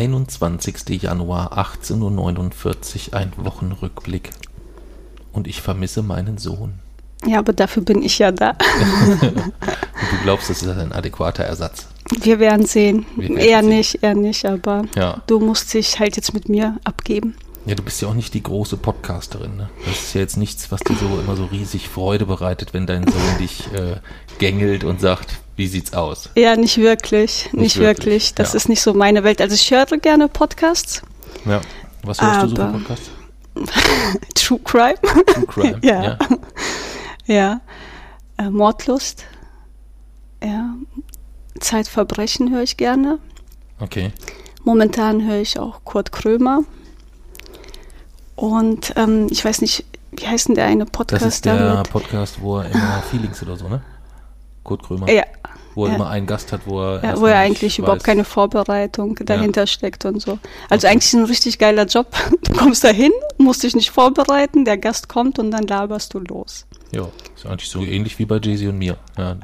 21. Januar 18.49 Uhr, ein Wochenrückblick. Und ich vermisse meinen Sohn. Ja, aber dafür bin ich ja da. Und du glaubst, das ist ein adäquater Ersatz. Wir werden sehen. Wir werden eher sehen. nicht, eher nicht, aber Ja. du musst dich halt jetzt mit mir abgeben. Ja, du bist ja auch nicht die große Podcasterin. Ne? Das ist ja jetzt nichts, was dir so immer so riesig Freude bereitet, wenn dein Sohn dich äh, gängelt und sagt, wie sieht's aus? Ja, nicht wirklich, nicht, wirklich, wirklich. Das ja. ist nicht so meine Welt. Also ich höre gerne Podcasts, Ja. Was hörst du so für Podcasts? True Crime, True Crime. Ja. ja, äh, Mordlust, ja, Zeitverbrechen höre ich gerne. Okay. Momentan höre ich auch Kurt Krömer. Und ähm, ich weiß nicht, wie heißt denn der eine Das Podcast ist der damit? Podcast, wo er immer Feelings oder so, ne? Kurt Krömer. Ja, Wo er ja. immer einen Gast hat, wo er. ja, wo ja nicht eigentlich überhaupt weiß- keine Vorbereitung dahinter steckt und so. Also Okay. eigentlich ein richtig geiler Job. Du kommst da hin, musst dich nicht vorbereiten, der Gast kommt und dann laberst du los. Ja, ist eigentlich so ähnlich wie bei Jay-Z und mir. Ja.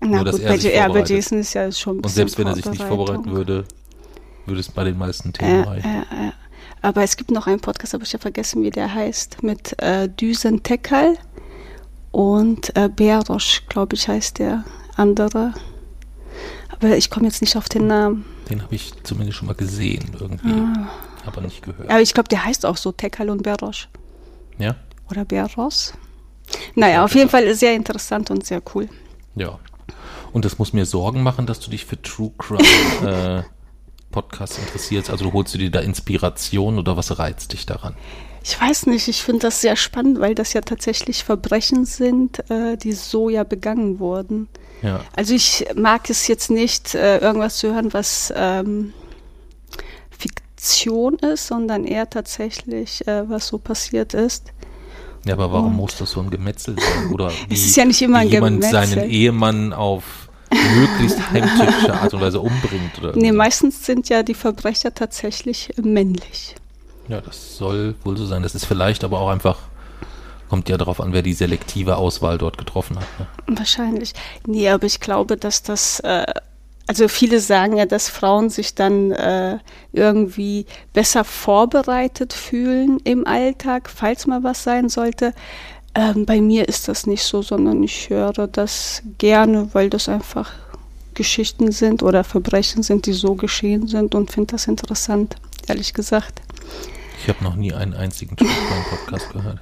Na Nur, dass gut, er bei, sich ja, bei. Jason ist ja schon ein Und selbst wenn er sich nicht vorbereiten würde, würde es bei den meisten Themen Ja, reichen. ja, ja. Aber es gibt noch einen Podcast, habe ich ja vergessen, wie der heißt, mit äh, Düsen Tekal und äh, Berosch, glaube ich, heißt der andere. Aber ich komme jetzt nicht auf den Namen. Den habe ich zumindest schon mal gesehen irgendwie, Ah. aber nicht gehört. Aber ich glaube, der heißt auch so Tekal und Berosch. Ja? Oder Beros. Naja, auf jeden Fall sehr interessant und sehr cool. Ja. Und das muss mir Sorgen machen, dass du dich für True Crime äh, Podcasts interessierst. Also holst du dir da Inspiration oder was reizt dich daran? Ich weiß nicht, ich finde das sehr spannend, weil das ja tatsächlich Verbrechen sind, äh, die so ja begangen wurden. Ja. Also ich mag es jetzt nicht, äh, irgendwas zu hören, was ähm, Fiktion ist, sondern eher tatsächlich, äh, was so passiert ist. Ja, aber warum Und- muss das so ein Gemetzel sein? Oder wie, Es ist ja nicht immer ein jemand Gemetzel. seinen Ehemann auf möglichst heimtückische Art und Weise umbringt? Oder Nee, meistens sind ja die Verbrecher tatsächlich männlich. Ja, das soll wohl so sein. Das ist vielleicht aber auch einfach, kommt ja darauf an, wer die selektive Auswahl dort getroffen hat. Ne? Wahrscheinlich. Nee, aber ich glaube, dass das, äh, also viele sagen ja, dass Frauen sich dann äh, irgendwie besser vorbereitet fühlen im Alltag, falls mal was sein sollte. Ähm, bei mir ist das nicht so, sondern ich höre das gerne, weil das einfach Geschichten sind oder Verbrechen sind, die so geschehen sind und finde das interessant, ehrlich gesagt. Ich habe noch nie einen einzigen True Crime Podcast gehört.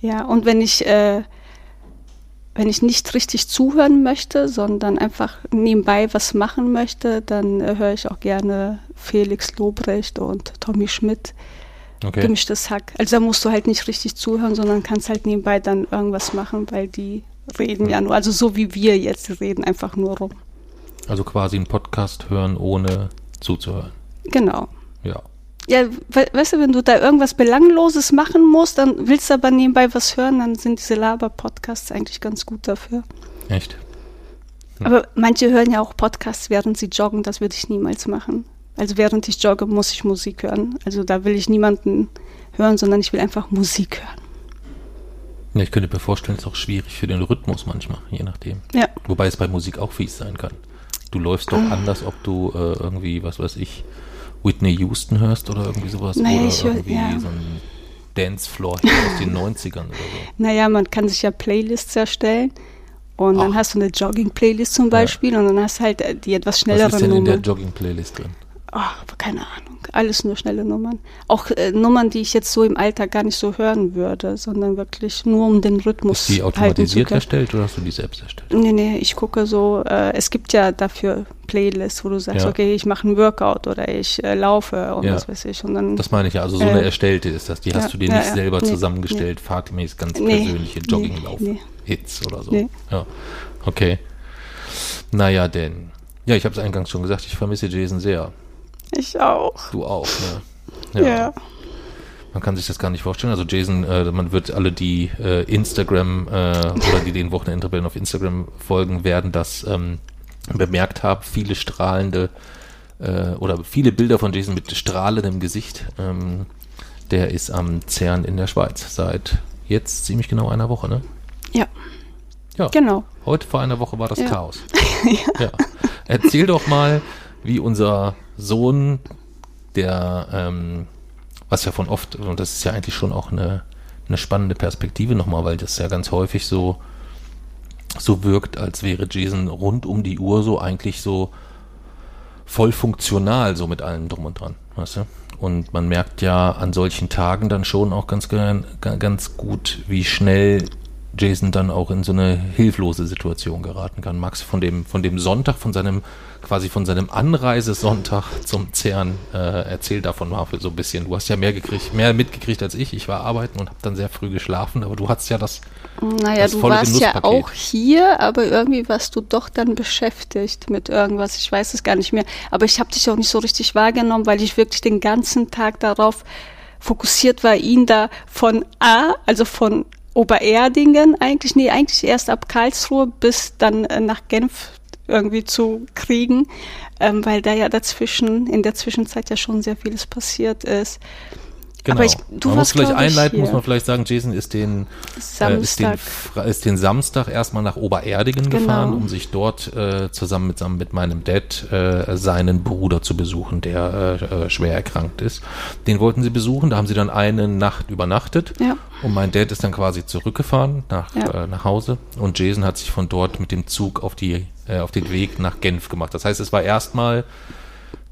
Ja, und wenn ich, äh, wenn ich nicht richtig zuhören möchte, sondern einfach nebenbei was machen möchte, dann äh, höre ich auch gerne Felix Lobrecht und Tommy Schmidt, Okay. gemischtes Hack. Also da musst du halt nicht richtig zuhören, sondern kannst halt nebenbei dann irgendwas machen, weil die reden ja nur, also so wie wir jetzt die reden, einfach nur rum. Also quasi einen Podcast hören, ohne zuzuhören. Genau. Ja. Ja, we weißt du, wenn du da irgendwas Belangloses machen musst, dann willst du aber nebenbei was hören, dann sind diese Laber-Podcasts eigentlich ganz gut dafür. Echt? Hm. Aber manche hören ja auch Podcasts, während sie joggen. Das würde ich niemals machen. Also während ich jogge, muss ich Musik hören. Also da will ich niemanden hören, sondern ich will einfach Musik hören. Ja, ich könnte mir vorstellen, es ist auch schwierig für den Rhythmus manchmal, je nachdem. Ja, Wobei es bei Musik auch fies sein kann. Du läufst doch anders, ob du äh, irgendwie, was weiß ich, Whitney Houston hörst oder irgendwie sowas. Naja, oder ich hör- irgendwie ja. so ein Dancefloor aus den 90ern oder so. naja, man kann sich ja Playlists erstellen. Und dann Ach. hast du eine Jogging-Playlist zum Beispiel und dann hast du halt äh, die etwas Was schnelleren ist denn in der Nummern. Jogging-Playlist drin? Ach, keine Ahnung. Alles nur schnelle Nummern. Auch äh, Nummern, die ich jetzt so im Alltag gar nicht so hören würde, sondern wirklich nur um den Rhythmus Ist die automatisiert erstellt oder hast du die selbst erstellt? Nee, nee, ich gucke so, äh, es gibt ja dafür Playlists, wo du sagst, Ja. okay, ich mache einen Workout oder ich äh, laufe und Ja. was weiß ich. Und dann, Das meine ich ja, also so eine Äh, erstellte ist das. Die hast ja, du dir nicht selber Nee, zusammengestellt, fahrtmäßig ganz Nee, persönliche nee, Jogginglauf-Hits oder so. Nee. Ja, okay. Naja, denn. Ja, ich habe es eingangs schon gesagt, ich vermisse Jason sehr. Ich auch. Du auch, ne? Ja. Man kann sich das gar nicht vorstellen. Also Jason, äh, man wird alle, die äh, Instagram äh, oder die den Wochenendrebellen auf Instagram folgen, werden das ähm, bemerkt haben. Viele strahlende äh, oder viele Bilder von Jason mit strahlendem Gesicht. Ähm, der ist am CERN in der Schweiz seit jetzt ziemlich genau einer Woche, ne? Ja, Ja. genau. Heute vor einer Woche war das Ja. Chaos. ja. Erzähl doch mal, wie unser Sohn der, ähm, was ja von oft, und das ist ja eigentlich schon auch eine, eine spannende Perspektive nochmal, weil das ja ganz häufig so, so wirkt, als wäre Jason rund um die Uhr so eigentlich so voll funktional, so mit allem drum und dran, weißt du? Und man merkt ja an solchen Tagen dann schon auch ganz, ganz gut, wie schnell Jason dann auch in so eine hilflose Situation geraten kann. Max, von dem, von dem Sonntag, von seinem, quasi von seinem Anreisesonntag zum CERN, äh, erzähl davon mal so ein bisschen. Du hast ja mehr gekriegt, mehr mitgekriegt als ich. Ich war arbeiten und habe dann sehr früh geschlafen, aber du hattest ja das. Naja, das du warst ja auch hier, aber irgendwie warst du doch dann beschäftigt mit irgendwas. Ich weiß es gar nicht mehr. Aber ich habe dich auch nicht so richtig wahrgenommen, weil ich wirklich den ganzen Tag darauf fokussiert war, ihn da von A, also von Obererdingen eigentlich, nee, eigentlich erst ab Karlsruhe bis dann äh, nach Genf irgendwie zu kriegen, ähm, weil da ja dazwischen, in der Zwischenzeit ja schon sehr vieles passiert ist. Genau. Aber ich, du man muss vielleicht einleiten, muss man vielleicht sagen, Jason ist den Samstag, äh, ist den, ist den Samstag erstmal nach Obererdingen genau. gefahren, um sich dort äh, zusammen mit, mit meinem Dad äh, seinen Bruder zu besuchen, der äh, äh, schwer erkrankt ist. Den wollten sie besuchen, da haben sie dann eine Nacht übernachtet ja. und mein Dad ist dann quasi zurückgefahren nach, ja. äh, nach Hause und Jason hat sich von dort mit dem Zug auf die äh, auf den Weg nach Genf gemacht. Das heißt, es war erstmal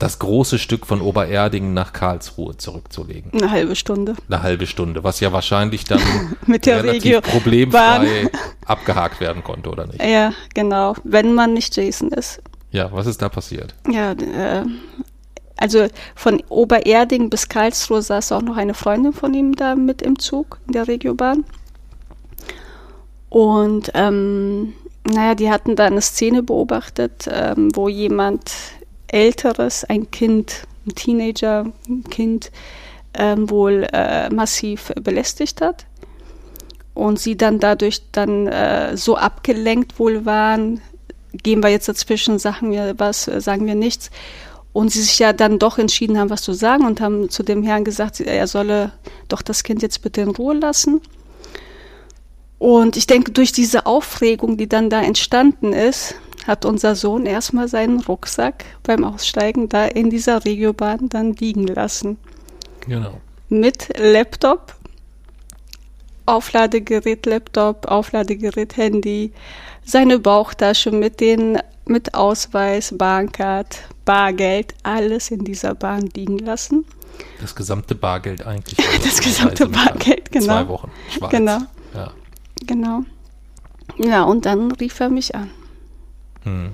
das große Stück von Obererdingen nach Karlsruhe zurückzulegen. Eine halbe Stunde. Eine halbe Stunde, was ja wahrscheinlich dann mit der relativ Regio problemfrei abgehakt werden konnte, oder nicht? Ja, genau, wenn man nicht Jason ist. Ja, was ist da passiert? Ja, äh, also von Obererding bis Karlsruhe saß auch noch eine Freundin von ihm da mit im Zug in der Regiobahn. Und ähm, naja, die hatten da eine Szene beobachtet, ähm, wo jemand Älteres, ein Kind, ein Teenager, ein Kind, ähm, wohl äh, massiv belästigt hat und sie dann dadurch dann äh, so abgelenkt wohl waren, gehen wir jetzt dazwischen, sagen wir was, sagen wir nichts. Und sie sich ja dann doch entschieden haben, was zu sagen und haben zu dem Herrn gesagt, er solle doch das Kind jetzt bitte in Ruhe lassen. Und ich denke, durch diese Aufregung, die dann da entstanden ist, hat unser Sohn erstmal seinen Rucksack beim Aussteigen da in dieser Regiobahn dann liegen lassen. Genau. Mit Laptop, Aufladegerät Laptop, Aufladegerät Handy, seine Bauchtasche mit den mit Ausweis, Bahncard, Bargeld, alles in dieser Bahn liegen lassen. Das gesamte Bargeld eigentlich. das gesamte Bargeld, genau. Zwei Wochen. Schwarz. Genau. Ja. Genau. Ja, und dann rief er mich an. Hm.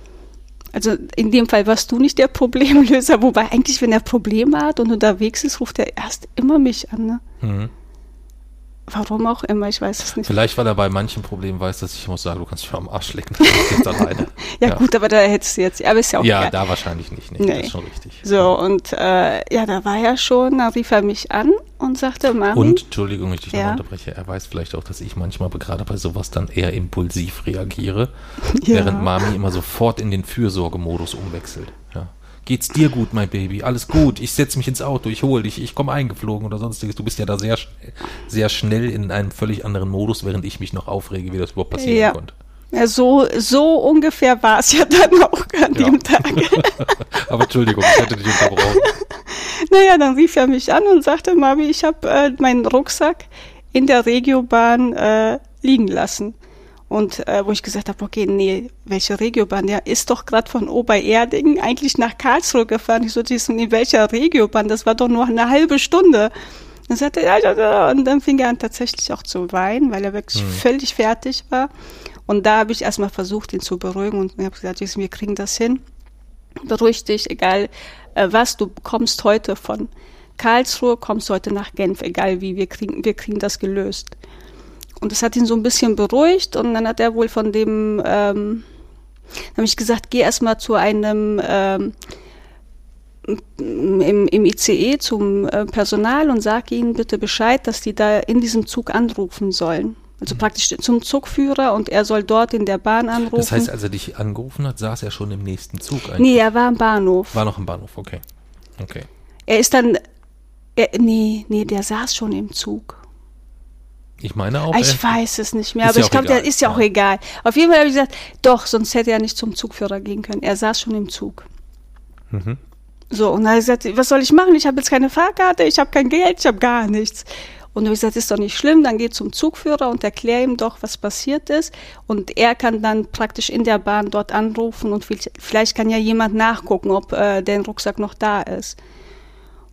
Also in dem Fall warst du nicht der Problemlöser, wobei eigentlich, wenn er Probleme hat und unterwegs ist, ruft er erst immer mich an. Ne? Hm. Warum auch immer, ich weiß es nicht. Vielleicht, weil er bei manchen Problemen weiß, dass ich muss sagen, du kannst mich am Arsch lecken. ja, ja, gut, aber da hättest du jetzt, aber ist ja auch Ja, geil. da wahrscheinlich nicht, nee, nee. das ist schon richtig. So, und äh, ja, da war er schon, da rief er mich an und sagte, Mami. Und, Entschuldigung, ich dich ja. noch unterbreche, er weiß vielleicht auch, dass ich manchmal gerade bei sowas dann eher impulsiv reagiere, ja. während Mami immer sofort in den Fürsorgemodus umwechselt. Ja geht's dir gut, mein Baby? Alles gut. Ich setze mich ins Auto, ich hole dich, ich komme eingeflogen oder sonstiges. Du bist ja da sehr, sehr schnell in einem völlig anderen Modus, während ich mich noch aufrege, wie das überhaupt passieren ja. konnte. Ja, so, so ungefähr war es ja dann auch an ja. dem Tag. Aber Entschuldigung, ich hätte dich unterbrochen. Naja, dann rief er mich an und sagte, Mami, ich habe äh, meinen Rucksack in der Regiobahn äh, liegen lassen. Und äh, wo ich gesagt habe, okay, nee, welche Regiobahn? Der ist doch gerade von Obererdingen eigentlich nach Karlsruhe gefahren. Ich so, in welcher Regiobahn? Das war doch nur eine halbe Stunde. Dann sagte er, ja, ja, und dann fing er an tatsächlich auch zu weinen, weil er wirklich mhm. völlig fertig war. Und da habe ich erstmal versucht, ihn zu beruhigen und habe gesagt, wir kriegen das hin. Beruhig dich, egal äh, was, du kommst heute von Karlsruhe, kommst heute nach Genf, egal wie, wir kriegen, wir kriegen das gelöst. Und das hat ihn so ein bisschen beruhigt und dann hat er wohl von dem, ähm, habe ich gesagt, geh erstmal zu einem ähm, im, im ICE zum äh, Personal und sag ihnen bitte Bescheid, dass die da in diesem Zug anrufen sollen. Also praktisch zum Zugführer und er soll dort in der Bahn anrufen. Das heißt, als er dich angerufen hat, saß er schon im nächsten Zug eigentlich? Nee, er war im Bahnhof. War noch im Bahnhof, okay. Okay. Er ist dann, er, nee, nee, der saß schon im Zug. Ich meine auch. Ich weiß es nicht mehr, aber ja ich glaube, der ist ja auch egal. Auf jeden Fall habe ich gesagt, doch, sonst hätte er nicht zum Zugführer gehen können. Er saß schon im Zug. Mhm. So, und dann hat er gesagt, was soll ich machen? Ich habe jetzt keine Fahrkarte, ich habe kein Geld, ich habe gar nichts. Und ich gesagt, ist doch nicht schlimm, dann geh zum Zugführer und erklär ihm doch, was passiert ist. Und er kann dann praktisch in der Bahn dort anrufen und vielleicht kann ja jemand nachgucken, ob äh, der Rucksack noch da ist.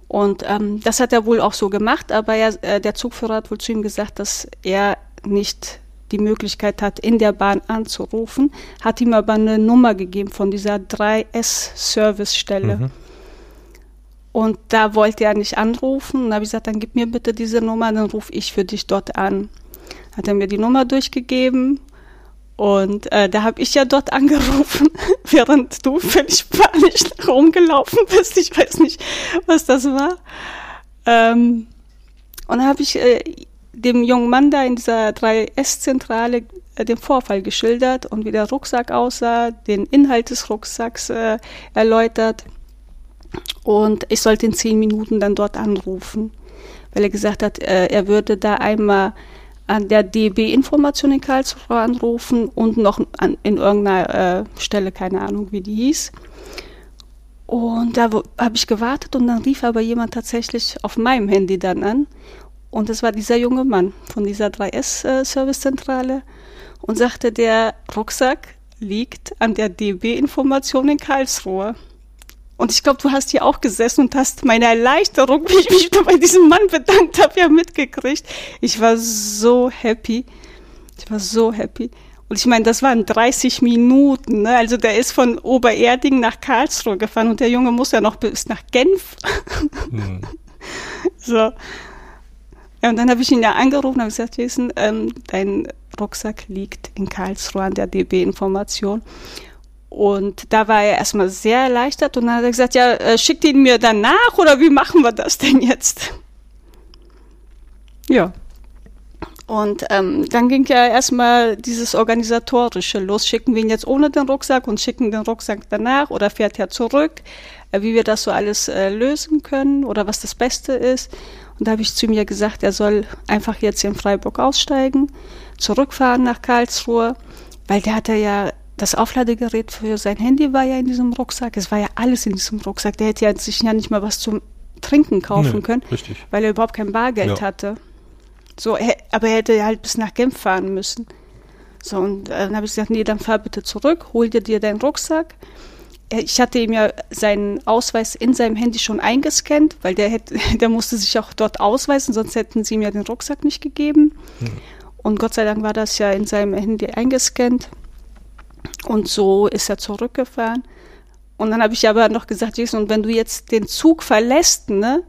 Und ähm, das hat er wohl auch so gemacht, aber er, äh, der Zugführer hat wohl zu ihm gesagt, dass er nicht die Möglichkeit hat, in der Bahn anzurufen, hat ihm aber eine Nummer gegeben von dieser 3S-Servicestelle. Mhm. Und da wollte er nicht anrufen. Und da habe ich gesagt, dann gib mir bitte diese Nummer, dann rufe ich für dich dort an. Hat er mir die Nummer durchgegeben und äh, da habe ich ja dort angerufen, während du völlig panisch rumgelaufen bist. Ich weiß nicht, was das war. Ähm, und dann habe ich äh, dem jungen Mann da in dieser 3S-Zentrale äh, den Vorfall geschildert und wie der Rucksack aussah, den Inhalt des Rucksacks äh, erläutert. Und ich sollte in zehn Minuten dann dort anrufen, weil er gesagt hat, äh, er würde da einmal an der DB-Information in Karlsruhe anrufen und noch an, in irgendeiner äh, Stelle, keine Ahnung, wie die hieß. Und da habe ich gewartet und dann rief aber jemand tatsächlich auf meinem Handy dann an. Und das war dieser junge Mann von dieser 3S-Servicezentrale äh, und sagte, der Rucksack liegt an der DB-Information in Karlsruhe. Und ich glaube, du hast hier auch gesessen und hast meine Erleichterung, wie ich mich bei diesem Mann bedankt habe, ja mitgekriegt. Ich war so happy. Ich war so happy. Und ich meine, das waren 30 Minuten. Ne? Also der ist von Obererding nach Karlsruhe gefahren und der Junge muss ja noch bis nach Genf. Mhm. so. Ja, und dann habe ich ihn ja angerufen und gesagt, Jason, ähm, dein Rucksack liegt in Karlsruhe an der DB-Information. Und da war er erstmal sehr erleichtert und dann hat er gesagt, ja, äh, schickt ihn mir dann nach oder wie machen wir das denn jetzt? Ja. Und ähm, dann ging ja erstmal dieses Organisatorische los. Schicken wir ihn jetzt ohne den Rucksack und schicken den Rucksack danach oder fährt er zurück, äh, wie wir das so alles äh, lösen können oder was das Beste ist. Und da habe ich zu mir gesagt, er soll einfach jetzt in Freiburg aussteigen, zurückfahren nach Karlsruhe, weil der hat ja das Aufladegerät für sein Handy war ja in diesem Rucksack. Es war ja alles in diesem Rucksack. Der hätte ja sich ja nicht mal was zum Trinken kaufen nee, können, richtig. weil er überhaupt kein Bargeld ja. hatte. So, er, aber er hätte halt bis nach Genf fahren müssen. So, und äh, dann habe ich gesagt, nee, dann fahr bitte zurück, hol dir dir deinen Rucksack. Äh, ich hatte ihm ja seinen Ausweis in seinem Handy schon eingescannt, weil der, hätte, der musste sich auch dort ausweisen, sonst hätten sie ihm ja den Rucksack nicht gegeben. Hm. Und Gott sei Dank war das ja in seinem Handy eingescannt. Und so ist er zurückgefahren. Und dann habe ich aber noch gesagt, Jason, wenn du jetzt den Zug verlässt, ne,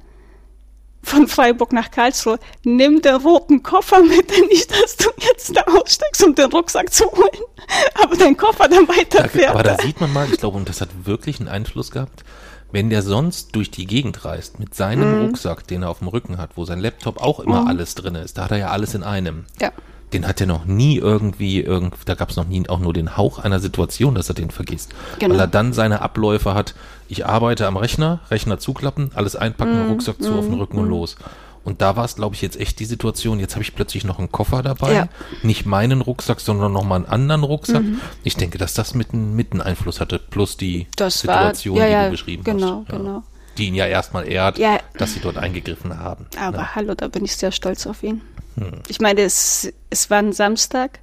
von Freiburg nach Karlsruhe, nimm den roten Koffer mit, denn nicht, dass du jetzt da aussteigst, um den Rucksack zu holen, aber dein Koffer dann weiterfährt. Aber da sieht man mal, ich glaube, und das hat wirklich einen Einfluss gehabt, wenn der sonst durch die Gegend reist mit seinem mhm. Rucksack, den er auf dem Rücken hat, wo sein Laptop auch immer mhm. alles drin ist, da hat er ja alles in einem. Ja den hat er noch nie irgendwie, irgend, da gab es noch nie auch nur den Hauch einer Situation, dass er den vergisst. Genau. Weil er dann seine Abläufe hat, ich arbeite am Rechner, Rechner zuklappen, alles einpacken, mm, Rucksack zu mm, auf den Rücken mm. und los. Und da war es, glaube ich, jetzt echt die Situation, jetzt habe ich plötzlich noch einen Koffer dabei, ja. nicht meinen Rucksack, sondern nochmal einen anderen Rucksack. Mhm. Ich denke, dass das mit, mit einen Einfluss hatte, plus die das Situation, war, ja, die du beschrieben genau, hast. Genau, genau. Die ihn ja erstmal ehrt, ja. dass sie dort eingegriffen haben. Aber ne? hallo, da bin ich sehr stolz auf ihn. Hm. Ich meine, es, es war ein Samstag,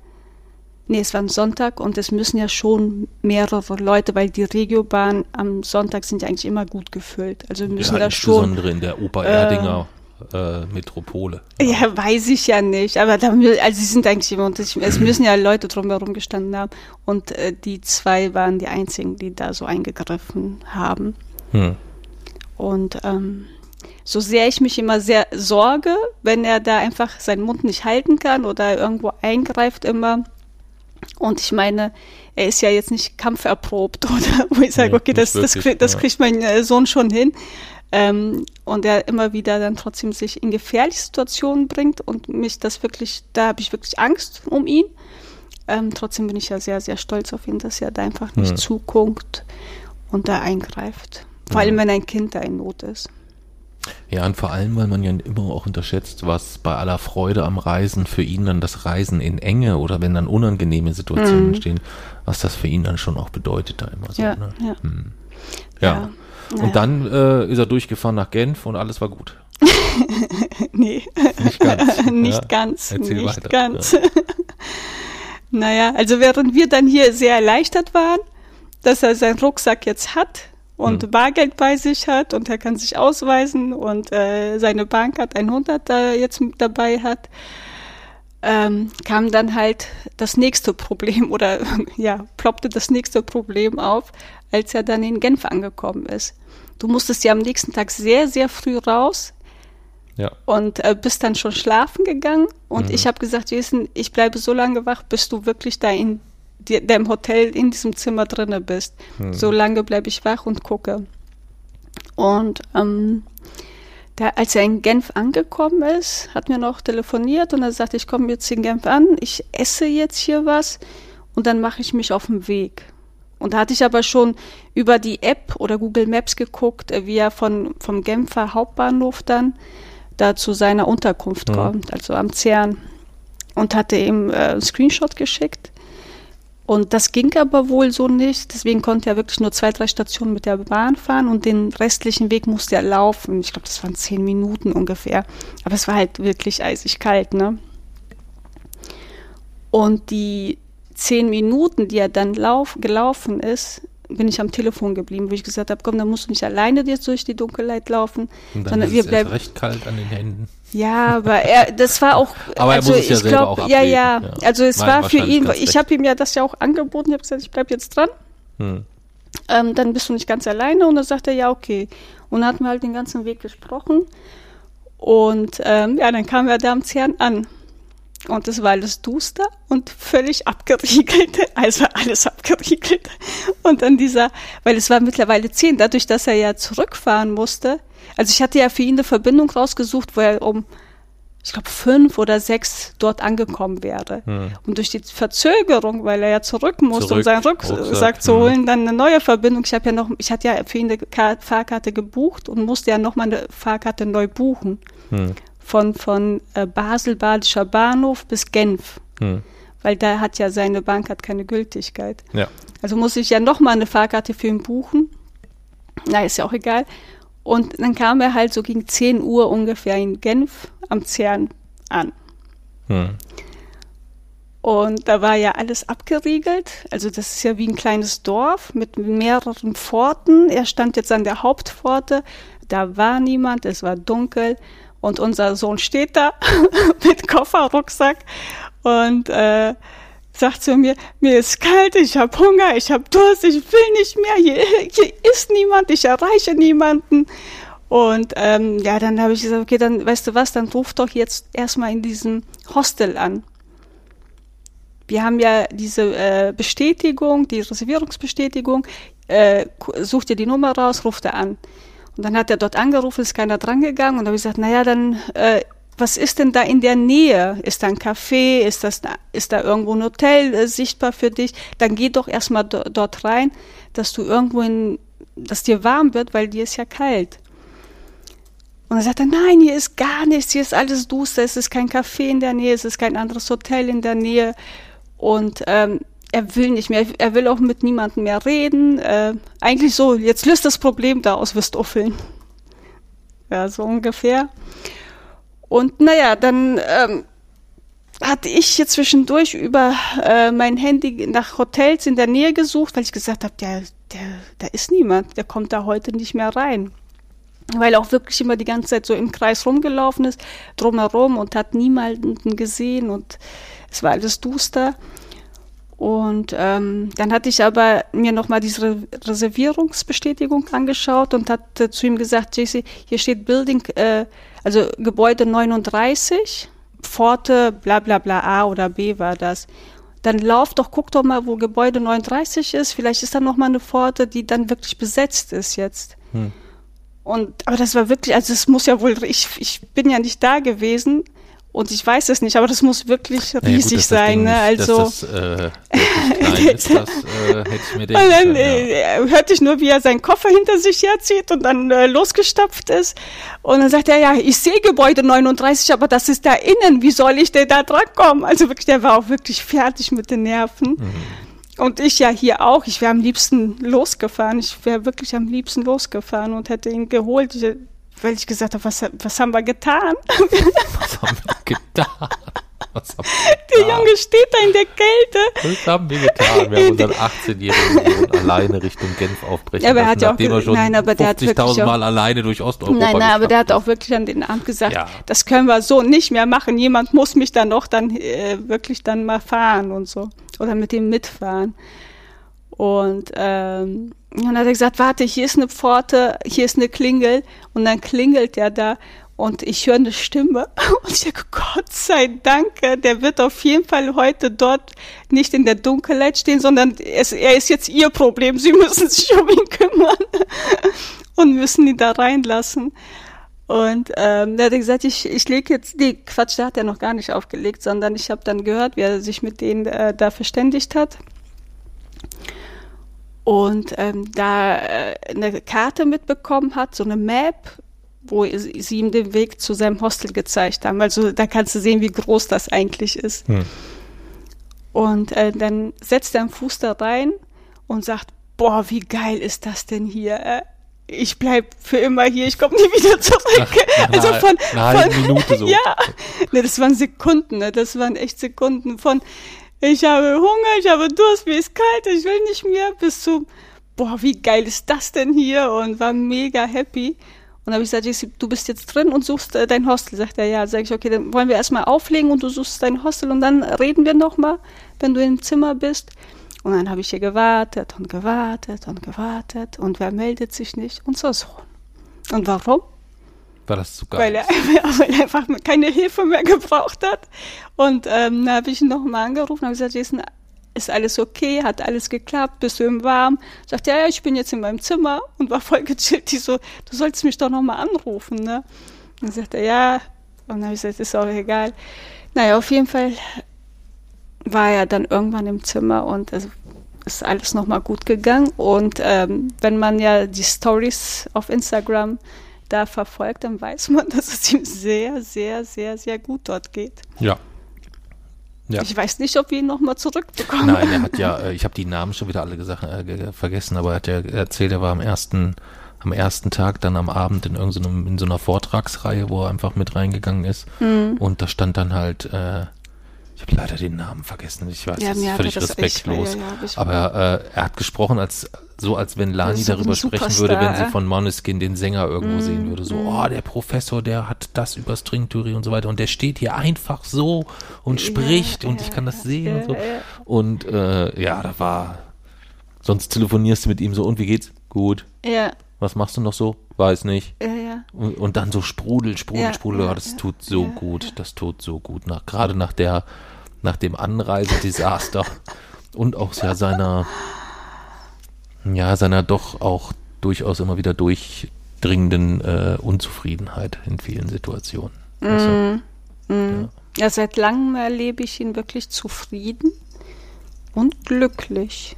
nee, es war ein Sonntag und es müssen ja schon mehrere Leute, weil die Regiobahn am Sonntag sind ja eigentlich immer gut gefüllt. Also müssen ja, da schon. Insbesondere in der Oper Erdinger. Äh, äh, Metropole. Ja, weiß ich ja nicht, aber da, also sie sind eigentlich immer, es müssen ja Leute drumherum gestanden haben und äh, die zwei waren die einzigen, die da so eingegriffen haben. Hm. Und ähm, so sehr ich mich immer sehr sorge, wenn er da einfach seinen Mund nicht halten kann oder irgendwo eingreift immer. Und ich meine, er ist ja jetzt nicht kampferprobt oder wo ich sage, nee, okay, das, wirklich, das, das, kriegt mein äh, Sohn schon hin. Ähm, und er immer wieder dann trotzdem sich in gefährliche Situationen bringt und mich das wirklich, da habe ich wirklich Angst um ihn. Ähm, trotzdem bin ich ja sehr, sehr stolz auf ihn, dass er da einfach nicht ja. zuguckt und da eingreift. Vor allem, wenn ein Kind da in Not ist. Ja, und vor allem, weil man ja immer auch unterschätzt, was bei aller Freude am Reisen für ihn dann das Reisen in Enge oder wenn dann unangenehme Situationen mhm. entstehen, was das für ihn dann schon auch bedeutet da immer so. Ja, ne? ja. Hm. ja. ja. Naja. Und dann äh, ist er durchgefahren nach Genf und alles war gut. nee. Nicht ganz. nicht ja. ganz. Erzähl nicht weiter. ganz. Ja. naja, also während wir dann hier sehr erleichtert waren, dass er seinen Rucksack jetzt hat und hm. Bargeld bei sich hat und er kann sich ausweisen und äh, seine Bank hat 100 da jetzt dabei hat, ähm, kam dann halt das nächste Problem oder ja, ploppte das nächste Problem auf, als er dann in Genf angekommen ist. Du musstest ja am nächsten Tag sehr, sehr früh raus ja. und äh, bist dann schon schlafen gegangen. Und mhm. ich habe gesagt, Jason, ich bleibe so lange wach, bis du wirklich da in die, deinem Hotel in diesem Zimmer drinne bist. Mhm. So lange bleibe ich wach und gucke. Und ähm, da, als er in Genf angekommen ist, hat mir noch telefoniert und er sagte, ich komme jetzt in Genf an, ich esse jetzt hier was und dann mache ich mich auf den Weg. Und da hatte ich aber schon über die App oder Google Maps geguckt, äh, wie er von, vom Genfer Hauptbahnhof dann da zu seiner Unterkunft mhm. kommt, also am CERN. Und hatte ihm äh, einen Screenshot geschickt. Und das ging aber wohl so nicht. Deswegen konnte er wirklich nur zwei, drei Stationen mit der Bahn fahren und den restlichen Weg musste er laufen. Ich glaube, das waren zehn Minuten ungefähr. Aber es war halt wirklich eisig kalt, ne? Und die zehn Minuten, die er dann lauf, gelaufen ist, bin ich am Telefon geblieben, wo ich gesagt habe, komm, dann musst du nicht alleine jetzt durch die Dunkelheit laufen, und dann sondern wir bleiben recht kalt an den Händen. Ja, aber er, das war auch. aber also er muss es ja selber glaub, auch ablegen. Ja, ja, ja. Also es Nein, war für ihn. Ich habe ihm ja das ja auch angeboten. Ich habe gesagt, ich bleib jetzt dran. Hm. Ähm, dann bist du nicht ganz alleine. Und dann sagt er ja, okay. Und dann hatten wir halt den ganzen Weg gesprochen. Und ähm, ja, dann kam er da am Zern an. Und es war alles duster und völlig abgeriegelt. Also alles abgeriegelt. Und dann dieser, weil es war mittlerweile zehn, dadurch, dass er ja zurückfahren musste. Also ich hatte ja für ihn eine Verbindung rausgesucht, wo er um, ich glaube, fünf oder sechs dort angekommen wäre. Hm. Und durch die Verzögerung, weil er ja zurück musste, zurück, um seinen Rucksack zu holen, hm. dann eine neue Verbindung. Ich habe ja noch, ich hatte ja für ihn eine Fahrkarte gebucht und musste ja nochmal eine Fahrkarte neu buchen. Hm von, von äh, Basel, Badischer Bahnhof bis Genf. Hm. Weil da hat ja seine Bank hat keine Gültigkeit. Ja. Also muss ich ja nochmal eine Fahrkarte für ihn buchen. Na, ist ja auch egal. Und dann kam er halt so gegen 10 Uhr ungefähr in Genf am CERN an. Hm. Und da war ja alles abgeriegelt. Also das ist ja wie ein kleines Dorf mit mehreren Pforten. Er stand jetzt an der Hauptpforte. Da war niemand, es war dunkel. Und unser Sohn steht da mit Koffer, Rucksack und äh, sagt zu mir, mir ist kalt, ich habe Hunger, ich habe Durst, ich will nicht mehr, hier, hier ist niemand, ich erreiche niemanden. Und ähm, ja, dann habe ich gesagt, okay, dann weißt du was, dann ruf doch jetzt erstmal in diesem Hostel an. Wir haben ja diese äh, Bestätigung, die Reservierungsbestätigung, äh, such dir die Nummer raus, ruft er an. Und dann hat er dort angerufen, ist keiner drangegangen und habe ich gesagt, naja, dann, äh, was ist denn da in der Nähe? Ist da ein Café? Ist, das, ist da irgendwo ein Hotel äh, sichtbar für dich? Dann geh doch erstmal do, dort rein, dass du irgendwo in, dass dir warm wird, weil dir ist ja kalt. Und er sagte, nein, hier ist gar nichts, hier ist alles duster, es ist kein Café in der Nähe, es ist kein anderes Hotel in der Nähe. Und ähm, er will nicht mehr, er will auch mit niemandem mehr reden. Äh, eigentlich so, jetzt löst das Problem da aus Westuffeln. Ja, so ungefähr. Und naja, dann ähm, hatte ich hier zwischendurch über äh, mein Handy nach Hotels in der Nähe gesucht, weil ich gesagt habe, der, der, da ist niemand, der kommt da heute nicht mehr rein. Weil er auch wirklich immer die ganze Zeit so im Kreis rumgelaufen ist, drumherum und hat niemanden gesehen und es war alles duster. Und ähm, dann hatte ich aber mir nochmal diese Reservierungsbestätigung angeschaut und hatte zu ihm gesagt, JC, hier steht Building, äh, also Gebäude 39, Pforte bla bla bla A oder B war das. Dann lauf doch, guck doch mal, wo Gebäude 39 ist. Vielleicht ist da nochmal eine Pforte, die dann wirklich besetzt ist jetzt. Hm. Und, aber das war wirklich, also es muss ja wohl, ich, ich bin ja nicht da gewesen, und ich weiß es nicht, aber das muss wirklich riesig gut, sein. Ne? Also das, äh, ist, das äh, hätte ich mir denken dann, können, ja. äh, hörte ich nur, wie er seinen Koffer hinter sich herzieht und dann äh, losgestapft ist. Und dann sagt er, ja, ich sehe Gebäude 39, aber das ist da innen. Wie soll ich denn da dran kommen? Also wirklich, der war auch wirklich fertig mit den Nerven. Mhm. Und ich ja hier auch. Ich wäre am liebsten losgefahren. Ich wäre wirklich am liebsten losgefahren und hätte ihn geholt, ich, weil ich gesagt habe, was, was haben wir getan? Was haben wir getan? Was haben Der Junge steht da in der Kälte. Was haben wir getan? Wir haben unseren 18-jährigen Sohn alleine Richtung Genf aufbrechen Ja, aber er lassen, hat ja auch nachdem er schon nein, aber der hat wirklich 50.000 auch- Mal alleine durch Osteuropa Nein, nein, aber der hat auch wirklich an den Abend gesagt, Ja. das können wir so nicht mehr machen. Jemand muss mich dann doch dann äh, wirklich dann mal fahren und so. Oder mit ihm mitfahren. Und ähm, dann hat er gesagt, warte, hier ist eine Pforte, hier ist eine Klingel. Und dann klingelt er da und ich höre eine Stimme. Und ich denke, Gott sei Dank, der wird auf jeden Fall heute dort nicht in der Dunkelheit stehen, sondern es, er ist jetzt ihr Problem. Sie müssen sich um ihn kümmern und müssen ihn da reinlassen. Und ähm, da hat er gesagt, ich, ich lege jetzt, nee, Quatsch, da hat er noch gar nicht aufgelegt, sondern ich habe dann gehört, wie er sich mit denen äh, da verständigt hat. Und ähm, da äh, eine Karte mitbekommen hat, so eine Map, wo sie ihm den Weg zu seinem Hostel gezeigt haben. Also da kannst du sehen, wie groß das eigentlich ist. Hm. Und äh, dann setzt er einen Fuß da rein und sagt, boah, wie geil ist das denn hier? Äh, ich bleib für immer hier, ich komme nie wieder zurück. Nach- nach also einer- von, einer halben Minute so. Ja, ne, das waren Sekunden, ne, das waren echt Sekunden von, ich habe Hunger, ich habe Durst, mir ist kalt, ich will nicht mehr, bis zu, boah, wie geil ist das denn hier? Und war mega happy. Und dann habe ich gesagt, du bist jetzt drin und suchst äh, dein Hostel. Sagt er, ja. Sag ich, okay, dann wollen wir erstmal auflegen und du suchst dein Hostel und dann reden wir nochmal, wenn du im Zimmer bist. Und dann habe ich hier gewartet und gewartet und gewartet und wer meldet sich nicht? Unser Sohn. Und warum? War das zu geil? Weil er, weil er einfach keine Hilfe mehr gebraucht hat. Und ähm, da habe ich ihn nochmal angerufen und habe gesagt, Jason, ist alles okay? Hat alles geklappt? Bist du im Warm? Sagt, ja, ja, ich bin jetzt in meinem Zimmer und war voll gechillt. Die so, du sollst mich doch nochmal anrufen, ne? Und dann sagt er, ja. Und dann habe ich gesagt, ist auch egal. Naja, auf jeden Fall war er dann irgendwann im Zimmer und es ist alles nochmal gut gegangen. Und ähm, wenn man ja die Stories auf Instagram da verfolgt, dann weiß man, dass es ihm sehr, sehr, sehr, sehr gut dort geht. ja. Ja. Ich weiß nicht, ob wir ihn nochmal zurückbekommen. Nein, er hat ja, äh, ich habe die Namen schon wieder alle gesagt, äh, ge- vergessen, aber er hat ja erzählt, er war am ersten, am ersten Tag dann am Abend in irgendeinem, in so einer Vortragsreihe, wo er einfach mit reingegangen ist. Mhm. Und da stand dann halt, äh, habe leider den Namen vergessen. Ich weiß, Ja, das ist völlig respektlos. ja, ja, ich- aber äh, er hat gesprochen, als so als wenn Lani darüber sprechen würde, wenn sie von Måneskin den Sänger irgendwo Mhm. sehen würde. So, oh, der Professor, der hat das über Stringtheorie und so weiter und der steht hier einfach so und Ja, spricht und ja, ich kann das sehen und so. ja. Und äh, ja, da war. Sonst telefonierst du mit ihm so, und wie geht's? Gut. Ja, Was machst du noch so? Weiß nicht. ja, ja. Und, und dann so Sprudel, Sprudel, Ja, Sprudel. das tut so gut. Das tut so gut. Nach, gerade nach der, nach dem Anreisedesaster und auch ja seiner, ja, seiner doch auch durchaus immer wieder durchdringenden äh, Unzufriedenheit in vielen Situationen. Also, Mhm. Ja, seit langem erlebe ich ihn wirklich zufrieden und glücklich.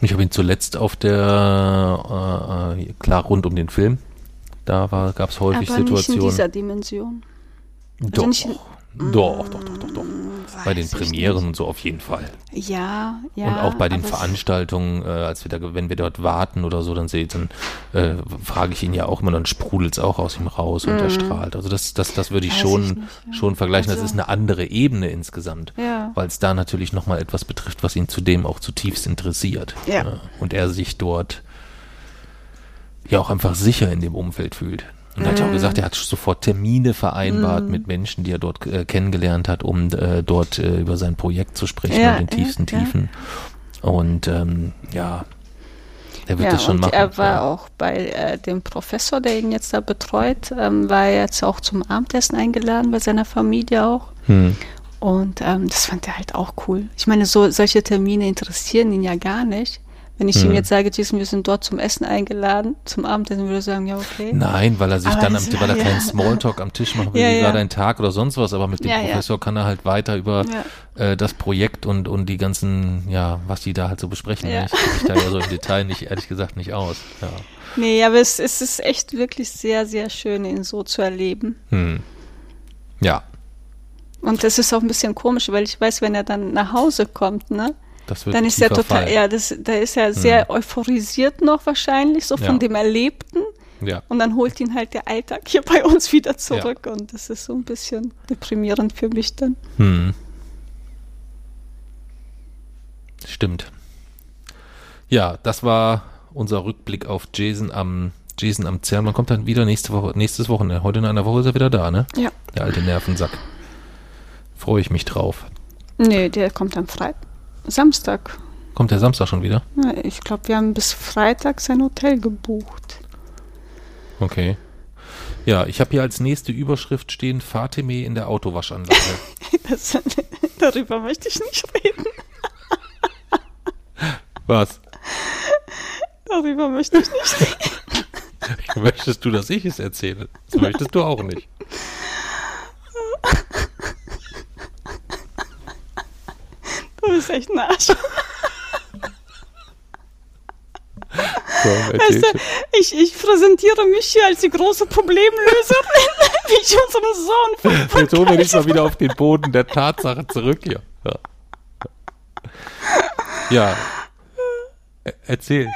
Ich habe ihn zuletzt auf der, äh, äh, klar, rund um den Film. Da gab es häufig Aber nicht in Situationen. dieser Dimension. doch, nicht doch, doch, doch, doch, doch. Bei den Weiß ich Premieren und so auf jeden Fall. Ja, ja. und auch bei den Veranstaltungen, äh, als wir da, wenn wir dort warten oder so, dann seht, dann äh, frage ich ihn ja auch immer, dann sprudelt es auch aus ihm raus und er strahlt. Also das, das, das würde ich Mhm. Weiß schon, ich nicht, ja. schon vergleichen. das Also- ist eine andere Ebene insgesamt. Ja. Weil es da natürlich nochmal etwas betrifft, was ihn zudem auch zutiefst interessiert. Ja. Äh, Und er sich dort ja auch einfach sicher in dem Umfeld fühlt. Und er hat ja auch gesagt, er hat sofort Termine vereinbart mit Menschen, die er dort äh, kennengelernt hat, um äh, dort äh, über sein Projekt zu sprechen Ja, und den ja, tiefsten ja. Tiefen. Und ähm, ja, er wird das schon und machen. er war auch bei äh, dem Professor, der ihn jetzt da betreut, ähm, war er jetzt auch zum Abendessen eingeladen, bei seiner Familie auch. Hm. Und ähm, das fand er halt auch cool. Ich meine, so solche Termine interessieren ihn ja gar nicht. Wenn ich ihm Hm. jetzt sage, Jason, wir sind dort zum Essen eingeladen, zum Abendessen, würde er sagen, ja, okay. Nein, weil er sich Aber dann, am, weil er war- keinen ja. Smalltalk am Tisch machen will, Ja, ja. war dein Tag oder sonst was, aber mit dem Ja, ja. Professor kann er halt weiter über Ja. äh, das Projekt und, und die ganzen, ja, was die da halt so besprechen. Ja. Ich kenne mich da ja so im Detail nicht, ehrlich gesagt, nicht aus. Ja. Nee, aber es, es ist echt wirklich sehr, sehr schön, ihn so zu erleben. Hm. Ja. Und das ist auch ein bisschen komisch, weil ich weiß, wenn er dann nach Hause kommt, ne, Das wird Dann ist er total, Fall. ja, das, da ist er sehr euphorisiert noch wahrscheinlich, so von Ja. dem Erlebten. Ja. Und dann holt ihn halt der Alltag hier bei uns wieder zurück. Und das ist so ein bisschen deprimierend für mich dann. Hm. Stimmt. Ja, das war unser Rückblick auf Jason am Jason am CERN. Man kommt dann wieder nächste Woche, nächstes Wochenende. Heute in einer Woche ist er wieder da, ne? Ja. Der alte Nervensack. Freue ich mich drauf. Nee, der kommt am Freitag. Samstag. Kommt der Samstag schon wieder? Ja, Ich glaube, wir haben bis Freitag sein Hotel gebucht. Okay. Ja, ich habe hier als nächste Überschrift stehen Fatime in der Autowaschanlage. Das, darüber möchte ich nicht reden. Was? Darüber möchte ich nicht reden. Möchtest du, dass ich es erzähle? Das möchtest du auch nicht. Bist echt ein Arsch. Weißt du, ich, ich präsentiere mich hier als die große Problemlöserin, wie ich unseren Sohn von Jetzt holen wir dich mal wieder auf den Boden der Tatsache zurück hier. Ja. ja. E- Erzähl.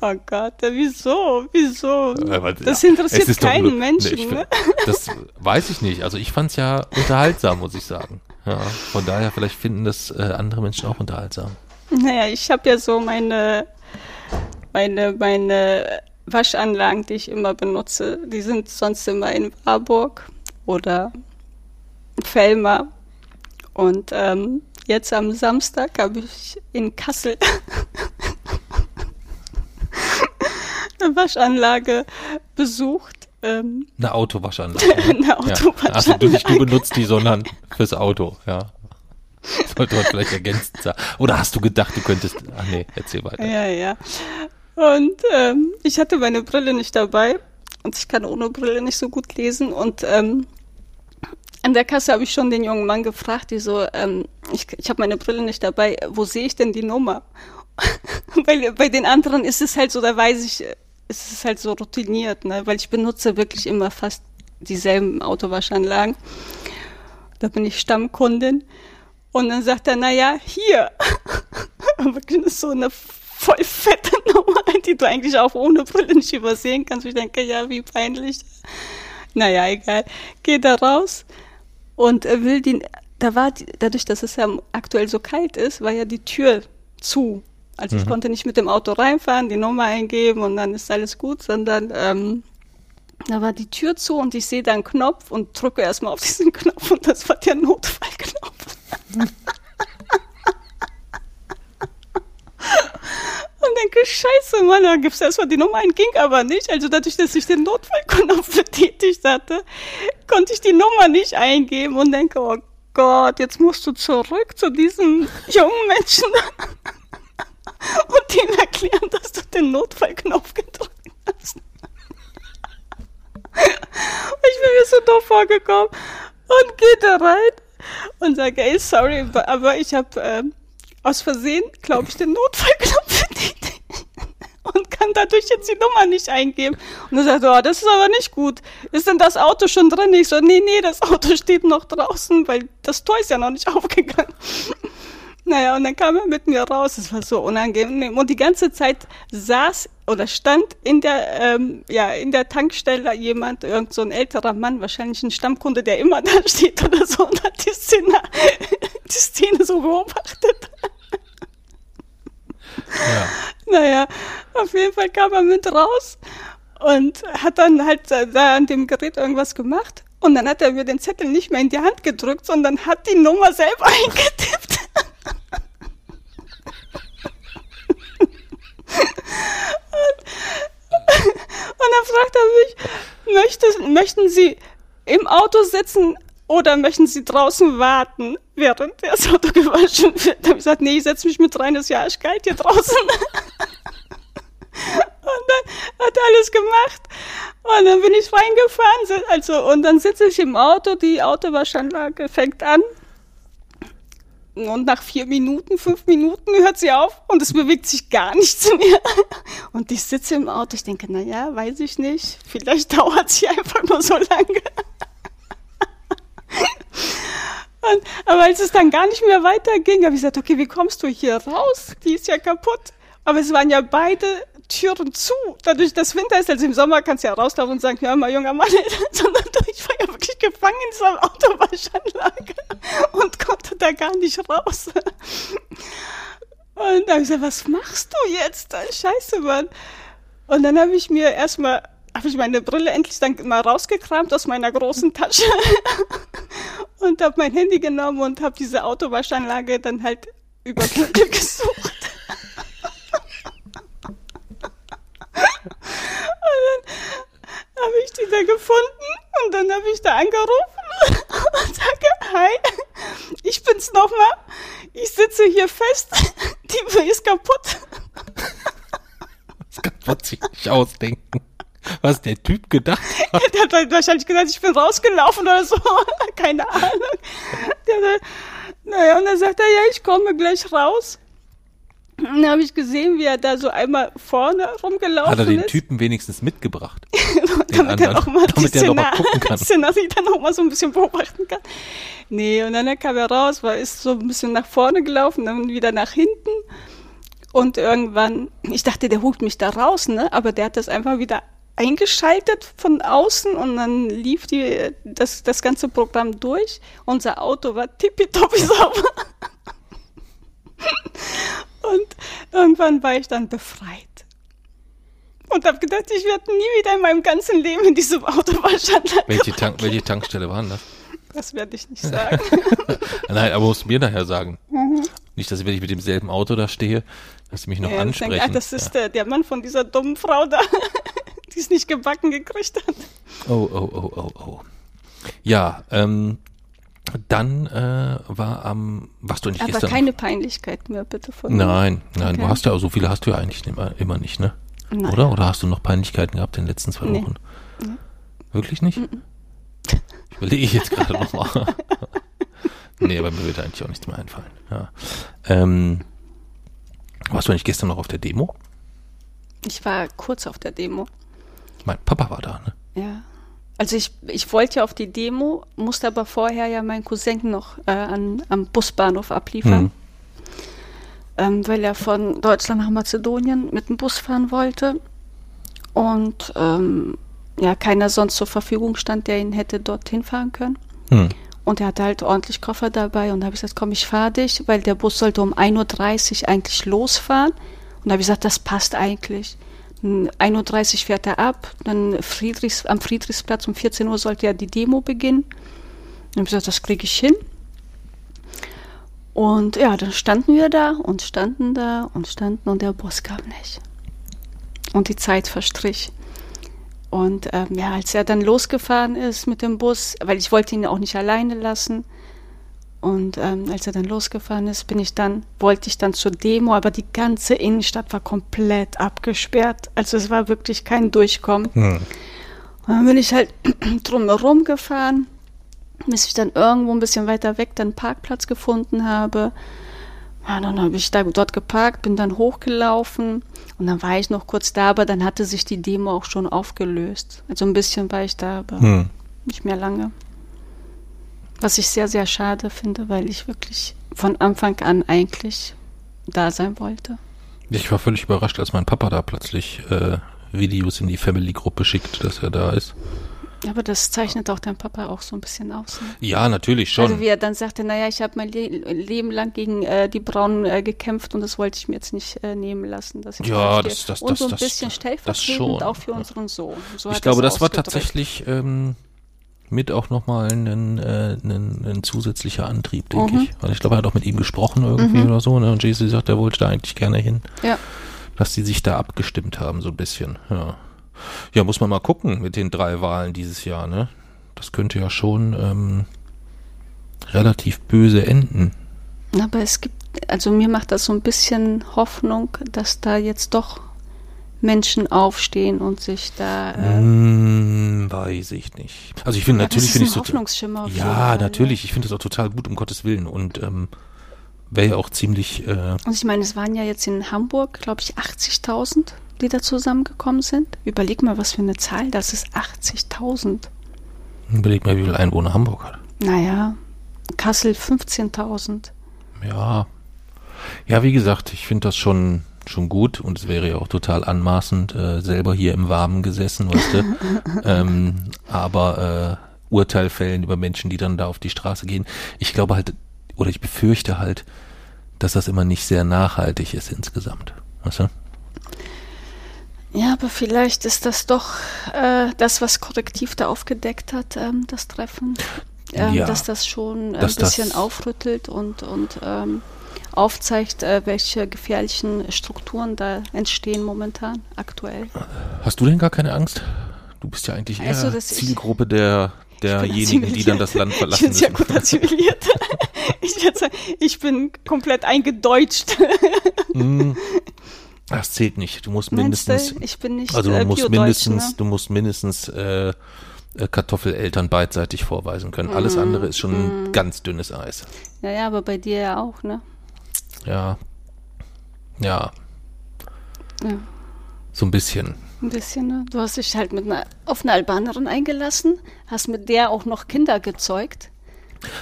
Oh Gott, ja, wieso? Wieso? Das interessiert ist keinen Menschen. Ne? find- Das weiß ich nicht. Also ich fand es ja unterhaltsam, muss ich sagen. Ja, von daher, vielleicht finden das äh, andere Menschen auch unterhaltsam. Naja, ich habe ja so meine, meine, meine Waschanlagen, die ich immer benutze, die sind sonst immer in Warburg oder Fellmar. Und ähm, jetzt am Samstag habe ich in Kassel eine Waschanlage besucht. Ähm, Eine Autowaschanlage. eine Ja. Autowaschanlage. Also du nicht du benutzt die, sondern fürs Auto, ja. Sollte man vielleicht ergänzend sagen. Oder hast du gedacht, du könntest. Ach nee, erzähl weiter. Ja, ja. Und ähm, ich hatte meine Brille nicht dabei und ich kann ohne Brille nicht so gut lesen. Und ähm, an der Kasse habe ich schon den jungen Mann gefragt, die so, ähm, ich, ich habe meine Brille nicht dabei, wo sehe ich denn die Nummer? Weil bei den anderen ist es halt so, da weiß ich, äh, ist es halt so routiniert, ne? weil ich benutze wirklich immer fast dieselben Autowaschanlagen. Da bin ich Stammkundin. Und dann sagt er, na ja, hier. Wirklich so eine voll fette Nummer, die du eigentlich auch ohne Brille nicht übersehen kannst. Ich denke, ja, wie peinlich. Naja, egal. Geht da raus und will die, da war, dadurch, dass es ja aktuell so kalt ist, war ja die Tür zu. Also ich konnte nicht mit dem Auto reinfahren, die Nummer eingeben und dann ist alles gut, sondern ähm, da war die Tür zu und ich sehe da einen Knopf und drücke erstmal auf diesen Knopf und das war der Notfallknopf. Und denke, scheiße, Mann, da gibt's erstmal die Nummer ein, ging aber nicht. Also dadurch, dass ich den Notfallknopf betätigt hatte, konnte ich die Nummer nicht eingeben und denke, oh Gott, jetzt musst du zurück zu diesem jungen Menschen und dem erklären, dass du den Notfallknopf gedrückt hast. Ich bin mir so doof vorgekommen und gehe da rein und sage, ey, sorry, aber ich habe ähm, aus Versehen, glaube ich, den Notfallknopf betätigt und kann dadurch jetzt die Nummer nicht eingeben. Und er sagt, oh, das ist aber nicht gut. Ist denn das Auto schon drin? Ich so, nee, nee, das Auto steht noch draußen, weil das Tor ist ja noch nicht aufgegangen. Naja, und dann kam er mit mir raus. Es war so unangenehm. Und die ganze Zeit saß oder stand in der, ähm, ja, in der Tankstelle jemand, irgend so ein älterer Mann, wahrscheinlich ein Stammkunde, der immer da steht oder so, und hat die Szene, die Szene so beobachtet. Ja. Naja, auf jeden Fall kam er mit raus und hat dann halt äh, da an dem Gerät irgendwas gemacht. Und dann hat er mir den Zettel nicht mehr in die Hand gedrückt, sondern hat die Nummer selber eingetippt. Und, und dann fragt er mich, möchte, möchten Sie im Auto sitzen oder möchten Sie draußen warten, während das Auto gewaschen wird? Da habe ich gesagt, nee, ich setze mich mit rein, das ist ja arschkalt hier draußen. Und dann hat er alles gemacht. Und dann bin ich reingefahren. Also, und dann sitze ich im Auto, die Autowaschanlage fängt an. Und nach vier Minuten, fünf Minuten hört sie auf und es bewegt sich gar nichts mehr. Und ich sitze im Auto, ich denke, na ja, weiß ich nicht. Vielleicht dauert sie einfach nur so lange. Und, aber als es dann gar nicht mehr weiterging, habe ich gesagt, okay, wie kommst du hier raus? Die ist ja kaputt. Aber es waren ja beide Türen zu. Dadurch, dass Winter ist, also im Sommer kannst du ja rauslaufen und sagen, hör mal, junger Mann, sondern ich war ja wirklich gefangen in dieser Autowaschanlage und konnte da gar nicht raus. Und da habe ich gesagt, was machst du jetzt? Scheiße, Mann. Und dann habe ich mir erstmal, habe ich meine Brille endlich dann mal rausgekramt aus meiner großen Tasche und habe mein Handy genommen und habe diese Autowaschanlage dann halt über Google gesucht. Und dann habe ich die da gefunden und dann habe ich da angerufen und sage, hi, ich bin's nochmal. Ich sitze hier fest, die ist kaputt. Das kann man sich nicht ausdenken. Was der Typ gedacht hat. Der hat halt wahrscheinlich gesagt, ich bin rausgelaufen oder so. Keine Ahnung. Der, naja, und dann sagt er, ja, ich komme gleich raus. Dann habe ich gesehen, wie er da so einmal vorne rumgelaufen ist. Hat er den ist. Typen wenigstens mitgebracht? damit er auch mal damit die noch mal Szenar- gucken kann. Szenarie dann auch mal so ein bisschen beobachten kann. Nee, und dann kam er raus, war, ist so ein bisschen nach vorne gelaufen, dann wieder nach hinten. Und irgendwann, ich dachte, der holt mich da raus, ne? Aber der hat das einfach wieder eingeschaltet von außen und dann lief die, das, das ganze Programm durch. Unser Auto war tippitoppi sauber. Und irgendwann war ich dann befreit. Und habe gedacht, ich werde nie wieder in meinem ganzen Leben in diesem Auto wahrscheinlich. Welche, Tank, welche Tankstelle waren das? Das werde ich nicht sagen. Nein, aber musst du mir nachher sagen. Mhm. Nicht, dass wenn ich mit demselben Auto da stehe, dass sie mich noch Ja, ich ansprechen. denke, ah, das ist der, der Mann von dieser dummen Frau da, die es nicht gebacken gekriegt hat. Oh, oh, oh, oh, oh. Ja, ähm, dann äh, war am, warst du nicht Aber gestern? keine Peinlichkeit mehr, bitte von. Nein, nein, du Okay. hast ja, so viele hast du ja eigentlich immer, immer nicht, ne? Nein. Oder? Oder hast du noch Peinlichkeiten gehabt in den letzten zwei Nee. Wochen? Wirklich nicht? Ich überlege jetzt gerade nochmal. nee, aber mir wird eigentlich auch nichts mehr einfallen. Ja. Ähm, warst du nicht gestern noch auf der Demo? Ich war kurz auf der Demo. Mein Papa war da, ne? Ja. Also ich, ich wollte ja auf die Demo, musste aber vorher ja meinen Cousin noch äh, an, am Busbahnhof abliefern, Hm. ähm, weil er von Deutschland nach Mazedonien mit dem Bus fahren wollte und ähm, ja keiner sonst zur Verfügung stand, der ihn hätte dorthin fahren können. Hm. Und er hatte halt ordentlich Koffer dabei und da habe ich gesagt, komm, ich fahre dich, weil der Bus sollte um 1.30 Uhr eigentlich losfahren. Und da habe ich gesagt, das passt eigentlich. Um 1.30 Uhr fährt er ab, dann Friedrichs, am Friedrichsplatz um 14 Uhr sollte ja die Demo beginnen. Dann habe ich gesagt, das kriege ich hin. Und ja, dann standen wir da und standen da und standen und der Bus kam nicht. Und die Zeit verstrich. Und ähm, ja, als er dann losgefahren ist mit dem Bus, weil ich wollte ihn auch nicht alleine lassen. Und ähm, als er dann losgefahren ist, bin ich dann, wollte ich dann zur Demo, aber die ganze Innenstadt war komplett abgesperrt. Also es war wirklich kein Durchkommen. Hm. Und dann bin ich halt drumherum gefahren, bis ich dann irgendwo ein bisschen weiter weg dann einen Parkplatz gefunden habe. Ja, dann habe ich da dort geparkt, bin dann hochgelaufen und dann war ich noch kurz da, aber dann hatte sich die Demo auch schon aufgelöst. Also ein bisschen war ich da, aber Hm. nicht mehr lange. Was ich sehr, sehr schade finde, weil ich wirklich von Anfang an eigentlich da sein wollte. Ich war völlig überrascht, als mein Papa da plötzlich äh, Videos in die Family-Gruppe schickt, dass er da ist. Aber das zeichnet auch dein Papa auch so ein bisschen aus. Ne? Ja, natürlich schon. Also wie er dann sagte, naja, ich habe mein Le Leben lang gegen äh, die Braunen äh, gekämpft und das wollte ich mir jetzt nicht äh, nehmen lassen. Dass ich Ja, das- das- Und das- so ein das- bisschen das stellvertretend schon, auch für unseren Sohn. So ich glaube, das war tatsächlich ähm, mit auch nochmal ein, ein, ein, ein zusätzlicher Antrieb, denke Mhm. ich. Weil ich glaube, er hat auch mit ihm gesprochen irgendwie oder so. Ne? Und JC sagt, er wollte da eigentlich gerne hin. Ja. dass die sich da abgestimmt haben, so ein bisschen. Ja. ja, muss man mal gucken mit den drei Wahlen dieses Jahr, ne? Das könnte ja schon ähm, relativ böse enden. Aber es gibt, also mir macht das so ein bisschen Hoffnung, dass da jetzt doch Menschen aufstehen und sich da. Äh, Hm, weiß ich nicht. Also ich finde ja, natürlich finde ich. Hoffnungsschimmer Ja, natürlich. Ich finde das auch total gut, um Gottes Willen. Und ähm, wäre ja auch ziemlich. Äh, Und ich meine, es waren ja jetzt in Hamburg, glaube ich, 80.000, die da zusammengekommen sind. Überleg mal, was für eine Zahl das ist. 80.000. überleg mal, wie viel Einwohner Hamburg hat. Naja, Kassel 15.000. Ja. Ja, wie gesagt, ich finde das schon schon gut und es wäre ja auch total anmaßend, äh, selber hier im Warmen gesessen, weißt du. ähm, aber äh, Urteil fällen über Menschen, die dann da auf die Straße gehen. Ich glaube halt, oder ich befürchte halt, dass das immer nicht sehr nachhaltig ist insgesamt. Weißt du? Ja, aber vielleicht ist das doch äh, das, was Korrektiv da aufgedeckt hat, ähm, das Treffen. Ähm, Ja. dass das schon ein Dass das- bisschen aufrüttelt und, und ähm, aufzeigt, äh, welche gefährlichen Strukturen da entstehen momentan, aktuell. Hast du denn gar keine Angst? Du bist ja eigentlich eher Also, ich- Zielgruppe der derjenigen, die dann das Land Ich verlassen bin sehr müssen. gut assimiliert. ich, würd sagen, ich bin komplett eingedeutscht. Hm, Das zählt nicht. Du musst mindestens, du? Ich bin nicht also äh, du musst Biodeutsch, mindestens, ne? du musst mindestens äh, äh, Kartoffeleltern beidseitig vorweisen können. Alles andere ist schon Mhm. ganz dünnes Eis. Ja, ja, aber bei dir ja auch, ne? Ja. Ja, Ja. so ein bisschen. Ein bisschen, ne? Du hast dich halt mit einer, auf eine Albanerin eingelassen, hast mit der auch noch Kinder gezeugt.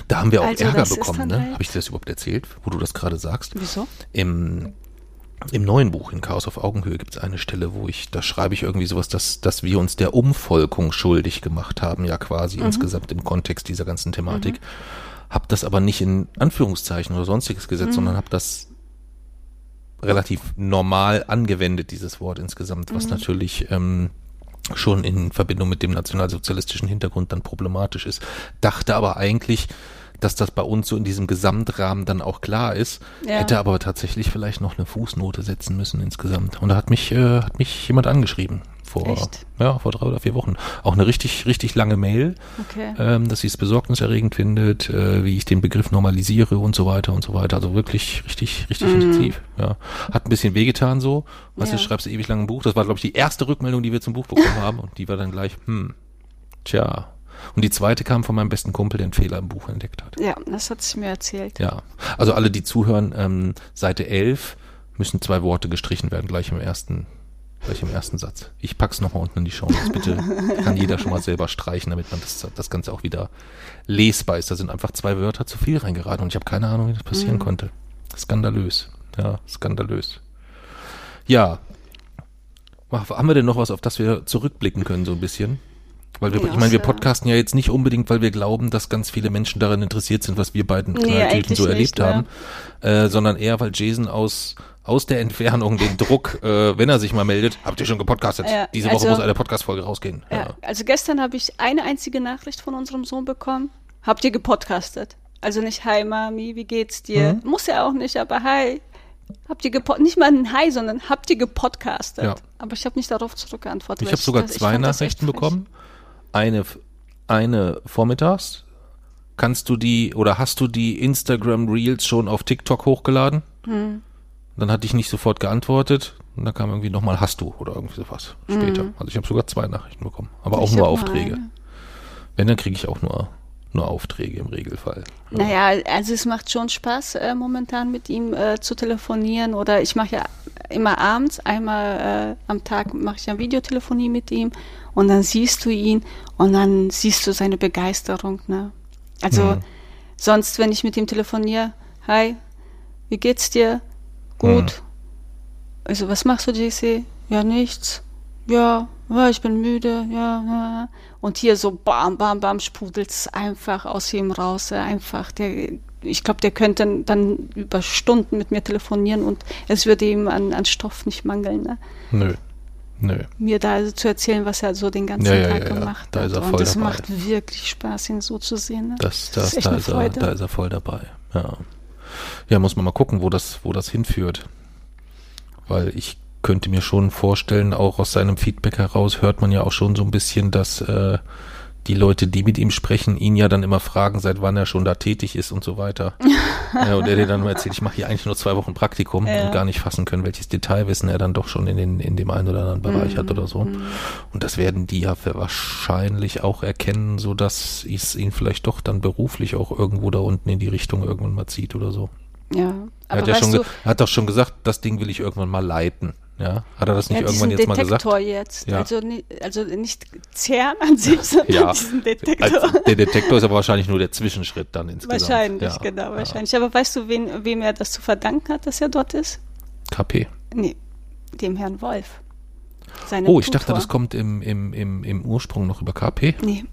Da haben wir auch Also Ärger bekommen, ne? halt- Habe ich dir das überhaupt erzählt, wo du das gerade sagst? Wieso? Im, Im neuen Buch, in Chaos auf Augenhöhe, gibt es eine Stelle, wo ich, da schreibe ich irgendwie sowas, dass, dass wir uns der Umvolkung schuldig gemacht haben, ja quasi Mhm. insgesamt im Kontext dieser ganzen Thematik. Hab das aber nicht in Anführungszeichen oder sonstiges gesetzt, Mhm. sondern hab das relativ normal angewendet, dieses Wort insgesamt, Mhm. was natürlich ähm, schon in Verbindung mit dem nationalsozialistischen Hintergrund dann problematisch ist. Dachte aber eigentlich, dass das bei uns so in diesem Gesamtrahmen dann auch klar ist, Ja. hätte aber tatsächlich vielleicht noch eine Fußnote setzen müssen insgesamt. Und da hat mich, äh, hat mich jemand angeschrieben vor, Echt? ja, vor drei oder vier Wochen. Auch eine richtig, richtig lange Mail, Okay. ähm, dass sie es besorgniserregend findet, äh, wie ich den Begriff normalisiere und so weiter und so weiter. Also wirklich richtig, richtig intensiv. Ja. Hat ein bisschen wehgetan so. Was Mhm. Ja. du schreibst ewig lang ein Buch. Das war, glaube ich, die erste Rückmeldung, die wir zum Buch bekommen haben. Und die war dann gleich, hm, tja. Und die zweite kam von meinem besten Kumpel, der einen Fehler im Buch entdeckt hat. Ja, das hat sie mir erzählt. Ja. Also alle, die zuhören, ähm, Seite 11 müssen zwei Worte gestrichen werden, gleich im ersten, gleich im ersten Satz. Ich pack's nochmal unten in die Show. Bitte kann jeder schon mal selber streichen, damit man das, das Ganze auch wieder lesbar ist. Da sind einfach zwei Wörter zu viel reingeraten und ich habe keine Ahnung, wie das passieren konnte. Skandalös. Ja, skandalös. Ja. Haben wir denn noch was, auf das wir zurückblicken können, so ein bisschen? Weil wir, Ja, ich meine, wir ja. podcasten ja jetzt nicht unbedingt, weil wir glauben, dass ganz viele Menschen daran interessiert sind, was wir beiden Nee, so erlebt nicht, ne? haben, äh, sondern eher, weil Jason aus aus der Entfernung den Druck, äh, wenn er sich mal meldet, habt ihr schon gepodcastet? Ja, Diese Woche also- muss eine Podcast-Folge rausgehen. Ja. Also gestern habe ich eine einzige Nachricht von unserem Sohn bekommen. Habt ihr gepodcastet? Also nicht Hi Mami, wie geht's dir? Mhm. Muss ja auch nicht, aber Hi. Habt ihr gepod nicht mal ein Hi, sondern habt ihr gepodcastet? Ja. Aber ich habe nicht darauf zurückgeantwortet. Ich habe sogar das- zwei Nachrichten bekommen. Eine, eine vormittags. Kannst du die oder hast du die Instagram Reels schon auf TikTok hochgeladen? Hm. Dann hatte ich nicht sofort geantwortet. Und dann kam irgendwie nochmal hast du oder irgendwie sowas später. Also ich habe sogar zwei Nachrichten bekommen. Aber auch. Ich nur hab nur Aufträge. eine. Wenn, dann kriege ich auch nur, nur Aufträge im Regelfall. Ja. Naja, also es macht schon Spaß, äh, momentan mit ihm äh, zu telefonieren. Oder ich mache ja immer abends, einmal äh, am Tag mache ich ja Videotelefonie mit ihm und dann siehst du ihn und dann siehst du seine Begeisterung. Ne? Also Mhm. sonst, wenn ich mit ihm telefoniere, hi, wie geht's dir? Gut. Also was machst du, JC? Ja, nichts. Ja, ja, ich bin müde, ja, ja. Und hier so bam, bam, bam sprudelt's einfach aus ihm raus. Einfach, der, ich glaube, der könnte dann über Stunden mit mir telefonieren und es würde ihm an, an Stoff nicht mangeln, ne? Nö. Nö. mir da also zu erzählen, was er so den ganzen Ja, Tag ja, ja. gemacht Da hat. und das dabei. macht wirklich Spaß, ihn so zu sehen. Ne? Das, Das das, ist echt da, eine ist er, da ist er voll dabei. Ja. Ja, muss man mal gucken, wo das, wo das hinführt. Weil ich könnte mir schon vorstellen, auch aus seinem Feedback heraus hört man ja auch schon so ein bisschen, dass äh, die Leute, die mit ihm sprechen, ihn ja dann immer fragen, seit wann er schon da tätig ist und so weiter. ja, und er dir dann immer erzählt, ich mache hier eigentlich nur zwei Wochen Praktikum Ja. und gar nicht fassen können, welches Detailwissen er dann doch schon in, den, in dem einen oder anderen Bereich hat oder so. Und das werden die ja für wahrscheinlich auch erkennen, so dass es ihn vielleicht doch dann beruflich auch irgendwo da unten in die Richtung irgendwann mal zieht oder so. Ja, Er aber hat ja schon, du, er hat doch schon gesagt, das Ding will ich irgendwann mal leiten. Ja, hat er das nicht ja, irgendwann jetzt mal gesagt? Detektor jetzt. Ja. Also, also nicht CERN an sich, sondern Ja. diesen Detektor. Als, der Detektor ist aber wahrscheinlich nur der Zwischenschritt dann insgesamt. wahrscheinlich, ja, genau, wahrscheinlich. Aber weißt du, wen, wem er das zu verdanken hat, dass er dort ist? KP. Nee, dem Herrn Wolf. Seinem Oh, ich Tutor. dachte, das kommt im, im, im, im Ursprung noch über KP. Nee.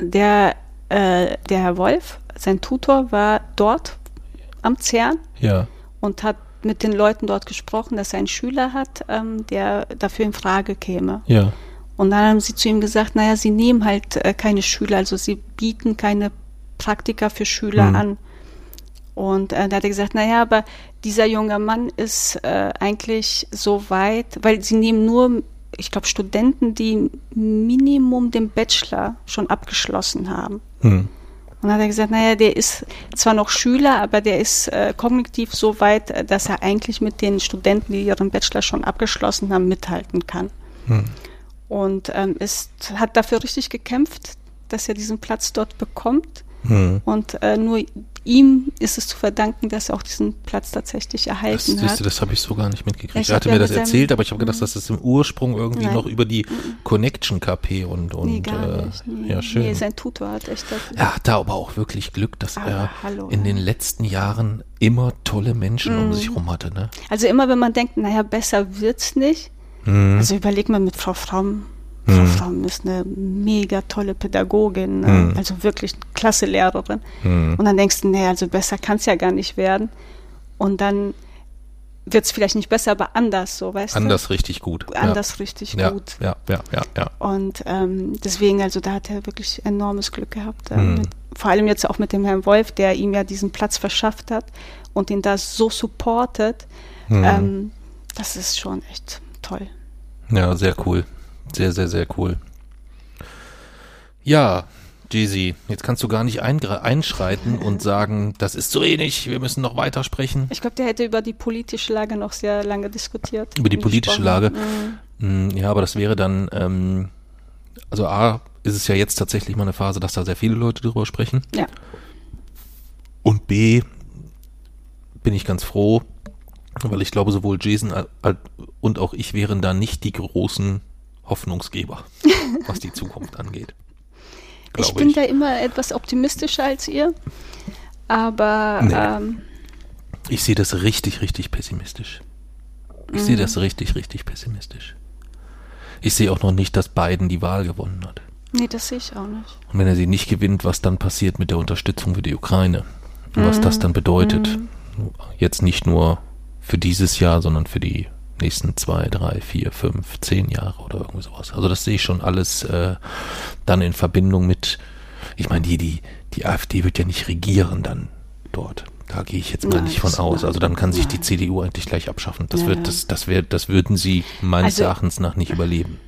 Der, äh, der Herr Wolf, sein Tutor, war dort am CERN Ja. und hat mit den Leuten dort gesprochen, dass er einen Schüler hat, ähm, der dafür in Frage käme. Ja. Und dann haben sie zu ihm gesagt, naja, sie nehmen halt äh, keine Schüler, also sie bieten keine Praktika für Schüler Hm. an. Und äh, da hat er gesagt, naja, aber dieser junge Mann ist äh, eigentlich so weit, weil sie nehmen nur, ich glaube, Studenten, die Minimum den Bachelor schon abgeschlossen haben. Hm. Und dann hat er gesagt, naja, der ist zwar noch Schüler, aber der ist äh, kognitiv so weit, äh, dass er eigentlich mit den Studenten, die ihren Bachelor schon abgeschlossen haben, mithalten kann. Hm. Und ähm, ist, hat dafür richtig gekämpft, dass er diesen Platz dort bekommt. Hm. Und äh, nur ihm ist es zu verdanken, dass er auch diesen Platz tatsächlich Das, erhalten siehst hat. du, das habe ich so gar nicht mitgekriegt. Ich er hatte ja mir das erzählt, aber ich habe gedacht, dass das im Ursprung irgendwie Nein. noch über die Connection KP und, und nee, gar äh, nicht. Nee, ja, schön. Nee, sein Tutor hat echt das. er hatte aber auch wirklich Glück, dass Aber er hallo, in den letzten Jahren immer tolle Menschen um Mhm. sich rum hatte, ne? Also immer, wenn man denkt, naja, besser wird's nicht. Mhm. Also überleg mal mit Frau Fromm. Frau Mhm. Fromm ist eine mega tolle Pädagogin? Mhm. also wirklich eine klasse Lehrerin. Mhm. Und dann denkst du, nee, also besser kann es ja gar nicht werden. Und dann wird es vielleicht nicht besser, aber anders, so weißt Anders richtig gut. du? Anders richtig ja. gut. Ja, ja, ja, ja. Und ähm, deswegen, also da hat er wirklich enormes Glück gehabt. Mhm. Ähm, mit, vor allem jetzt auch mit dem Herrn Wolf, der ihm ja diesen Platz verschafft hat und ihn da so supportet. Mhm. Ähm, das ist schon echt toll. Ja, sehr cool. Sehr, sehr, sehr cool. Ja, Jeezy, jetzt kannst du gar nicht einschreiten und sagen, das ist zu wenig, wir müssen noch weiter sprechen. Ich glaube, der hätte über die politische Lage noch sehr lange diskutiert. Über die politische. Lage. Mhm. Mm, Ja, aber das wäre dann, ähm, also A, ist es ja jetzt tatsächlich mal eine Phase, dass da sehr viele Leute drüber sprechen. Ja. Und B, bin ich ganz froh, weil ich glaube, sowohl Jason und auch ich wären da nicht die großen Hoffnungsgeber, was die Zukunft angeht. Ich bin da immer etwas optimistischer als ihr, aber Nee. ähm, Ich sehe das richtig, richtig pessimistisch. Ich Mhm. sehe das richtig, richtig pessimistisch. Ich sehe auch noch nicht, dass Biden die Wahl gewonnen hat. nee, das sehe ich auch nicht. Und wenn er sie nicht gewinnt, was dann passiert mit der Unterstützung für die Ukraine? Und was das dann bedeutet. Jetzt nicht nur für dieses Jahr, sondern für die nächsten zwei, drei, vier, fünf, zehn Jahre oder irgendwie sowas. Also das sehe ich schon alles äh, dann in Verbindung mit, ich meine, die, die, die AfD wird ja nicht regieren dann dort. Da gehe ich jetzt mal Nein, nicht von aus. Also dann kann sich die nein. CDU eigentlich gleich abschaffen. Das Ja, wird, ja. das, das wird, das würden sie meines Also- Erachtens nach nicht überleben.